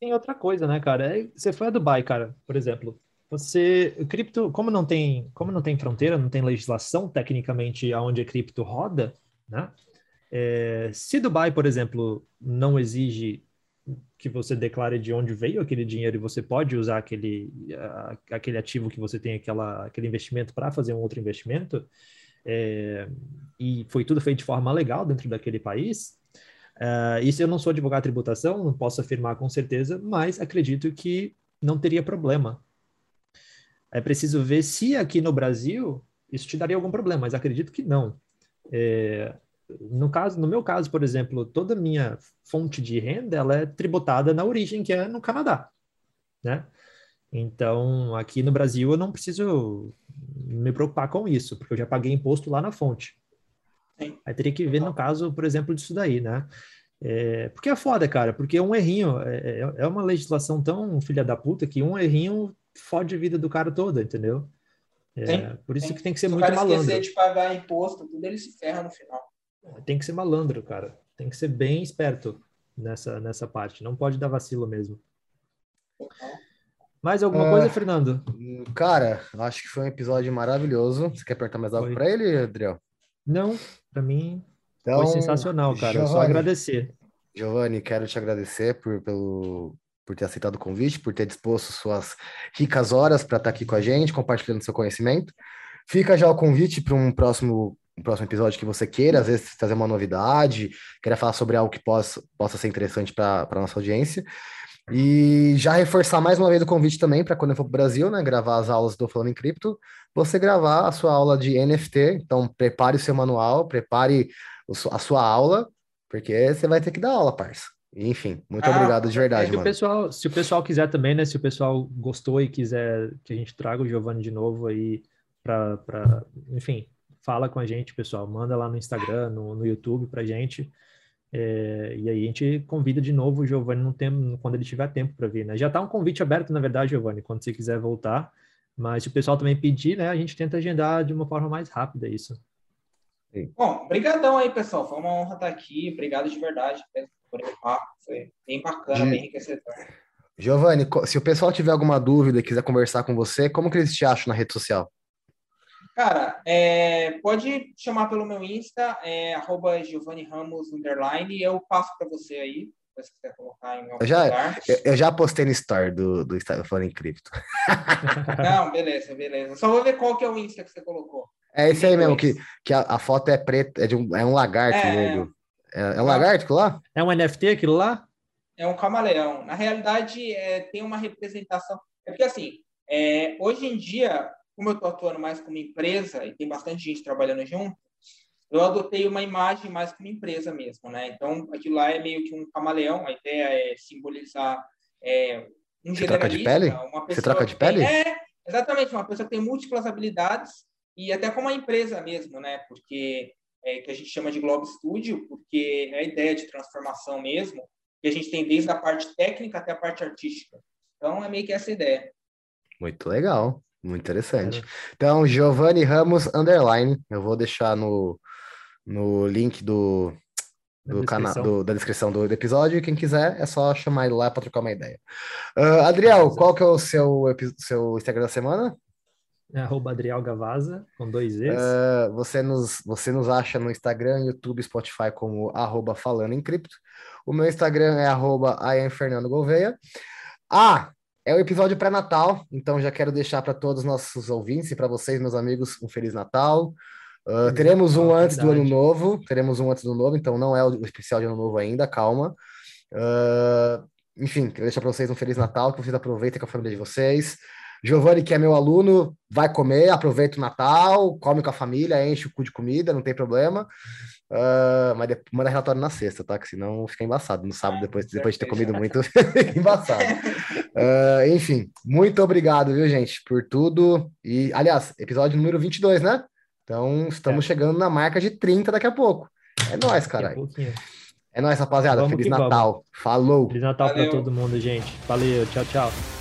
Tem outra coisa, né, cara? É, você foi a Dubai, cara, por exemplo. Você, o cripto, como não tem, como não tem fronteira, não tem legislação tecnicamente aonde a cripto roda, né? É, se Dubai, por exemplo, não exige que você declare de onde veio aquele dinheiro e você pode usar aquele, aquele ativo que você tem, aquela, aquele investimento para fazer um outro investimento, é, e foi tudo feito de forma legal dentro daquele país. Uh, isso eu não sou advogado de tributação, não posso afirmar com certeza, mas acredito que não teria problema. É preciso ver se aqui no Brasil isso te daria algum problema, mas acredito que não. É, no caso, no meu caso, por exemplo, toda minha fonte de renda ela é tributada na origem, que é no Canadá, né? Então, aqui no Brasil eu não preciso me preocupar com isso, porque eu já paguei imposto lá na fonte. Sim. Aí teria que ver no caso, por exemplo, disso daí, né? É, porque é foda, cara, porque um errinho é, é, é uma legislação tão filha da puta que um errinho fode a vida do cara toda, entendeu? É, por isso que tem que ser Se muito malandro. Se o
cara de pagar imposto, tudo ele se ferra no final.
Tem que ser malandro, cara. Tem que ser bem esperto nessa, nessa parte. Não pode dar vacilo mesmo. Mais alguma uh, coisa, Fernando?
Cara, acho que foi um episódio maravilhoso. Você quer apertar mais algo para ele, Adriel?
Não, para mim então, foi sensacional, cara. Giovani, Só agradecer.
Giovanni, quero te agradecer por, pelo, por ter aceitado o convite, por ter disposto suas ricas horas para estar aqui com a gente, compartilhando seu conhecimento. Fica já o convite para um próximo, um próximo episódio que você queira, às vezes trazer uma novidade, queira falar sobre algo que possa, possa ser interessante para a nossa audiência. E já reforçar mais uma vez o convite também para quando eu for para o Brasil, né, gravar as aulas do Falando em Cripto, você gravar a sua aula de NFT. Então, prepare o seu manual, prepare a sua aula, porque você vai ter que dar aula, parça. Enfim, muito ah, obrigado de verdade,
se
mano.
O pessoal, se o pessoal quiser também, né? Se o pessoal gostou e quiser que a gente traga o Giovanni de novo aí para, enfim, fala com a gente, pessoal. Manda lá no Instagram, no, no YouTube pra gente. É, e aí a gente convida de novo o Giovanni no tempo, quando ele tiver tempo para vir, né? Já está um convite aberto, na verdade, Giovanni, quando você quiser voltar. Mas se o pessoal também pedir, né, a gente tenta agendar de uma forma mais rápida isso.
Bom, brigadão aí, pessoal. Foi uma honra estar aqui. Obrigado de verdade por Foi bem bacana, de... bem enriquecedor.
Giovanni, se o pessoal tiver alguma dúvida e quiser conversar com você, como que eles te acham na rede social?
Cara, é, pode chamar pelo meu Insta, é, arroba Giovanni Ramos, underline, e eu passo para você aí, se quiser colocar em
eu já, lugar. Eu, eu, já postei no Store do, do Instagram falando em cripto.
Não, beleza, beleza. Só vou ver qual que é o Insta que você colocou.
É esse aí mesmo, que, que a, a, foto é preta, é, de um, é um lagarto é, É, é um lagarto aquilo lá?
É um NFT aquilo lá?
É um camaleão. Na realidade, é, tem uma representação. É porque assim, é, hoje em dia, como eu estou atuando mais como empresa e tem bastante gente trabalhando junto, eu adotei uma imagem mais como empresa mesmo, né? Então, aquilo lá é meio que um camaleão, a ideia é simbolizar é,
um Você troca de pele? Uma Você troca de pele?
é, exatamente, uma pessoa que tem múltiplas habilidades e até como a empresa mesmo, né? Porque é, que a gente chama de Globo Studio, porque é a ideia de transformação mesmo, que a gente tem desde a parte técnica até a parte artística. Então, é meio que essa ideia.
Muito legal. Muito interessante. Então, Giovanni Ramos Underline, eu vou deixar no, no link do, do canal do, da descrição do, do, episódio. Quem quiser é só chamar ele lá para trocar uma ideia. Uh, Adriel, qual que é o seu, seu Instagram da semana?
É arroba Adriel Gavaza, com dois E's.
Uh, você, nos, você nos acha no Instagram, YouTube, Spotify como arroba Falando em Cripto. O meu Instagram é arroba Gouveia. Ah, é o episódio pré-natal, então já quero deixar para todos os nossos ouvintes e para vocês, meus amigos, um Feliz Natal. Uh, teremos um antes do ano novo, teremos um antes do novo, então não é o especial de ano novo ainda, calma. Uh, enfim, quero deixar para vocês um Feliz Natal, que vocês aproveitem com a família de vocês. Giovanni, que é meu aluno, vai comer, aproveita o Natal, come com a família, enche o cu de comida, não tem problema. Uh, mas depois, manda relatório na sexta, tá? Que senão fica embaçado. No sábado, depois, depois de ter comido muito, embaçado. Uh, enfim, muito obrigado, viu, gente, por tudo. E, aliás, episódio número 22, né? Então, estamos é. chegando na marca de 30 daqui a pouco. É nóis, caralho. É nóis, rapaziada. Vamos Feliz Natal. Vamos. Falou.
Feliz Natal para todo mundo, gente. Valeu, tchau, tchau.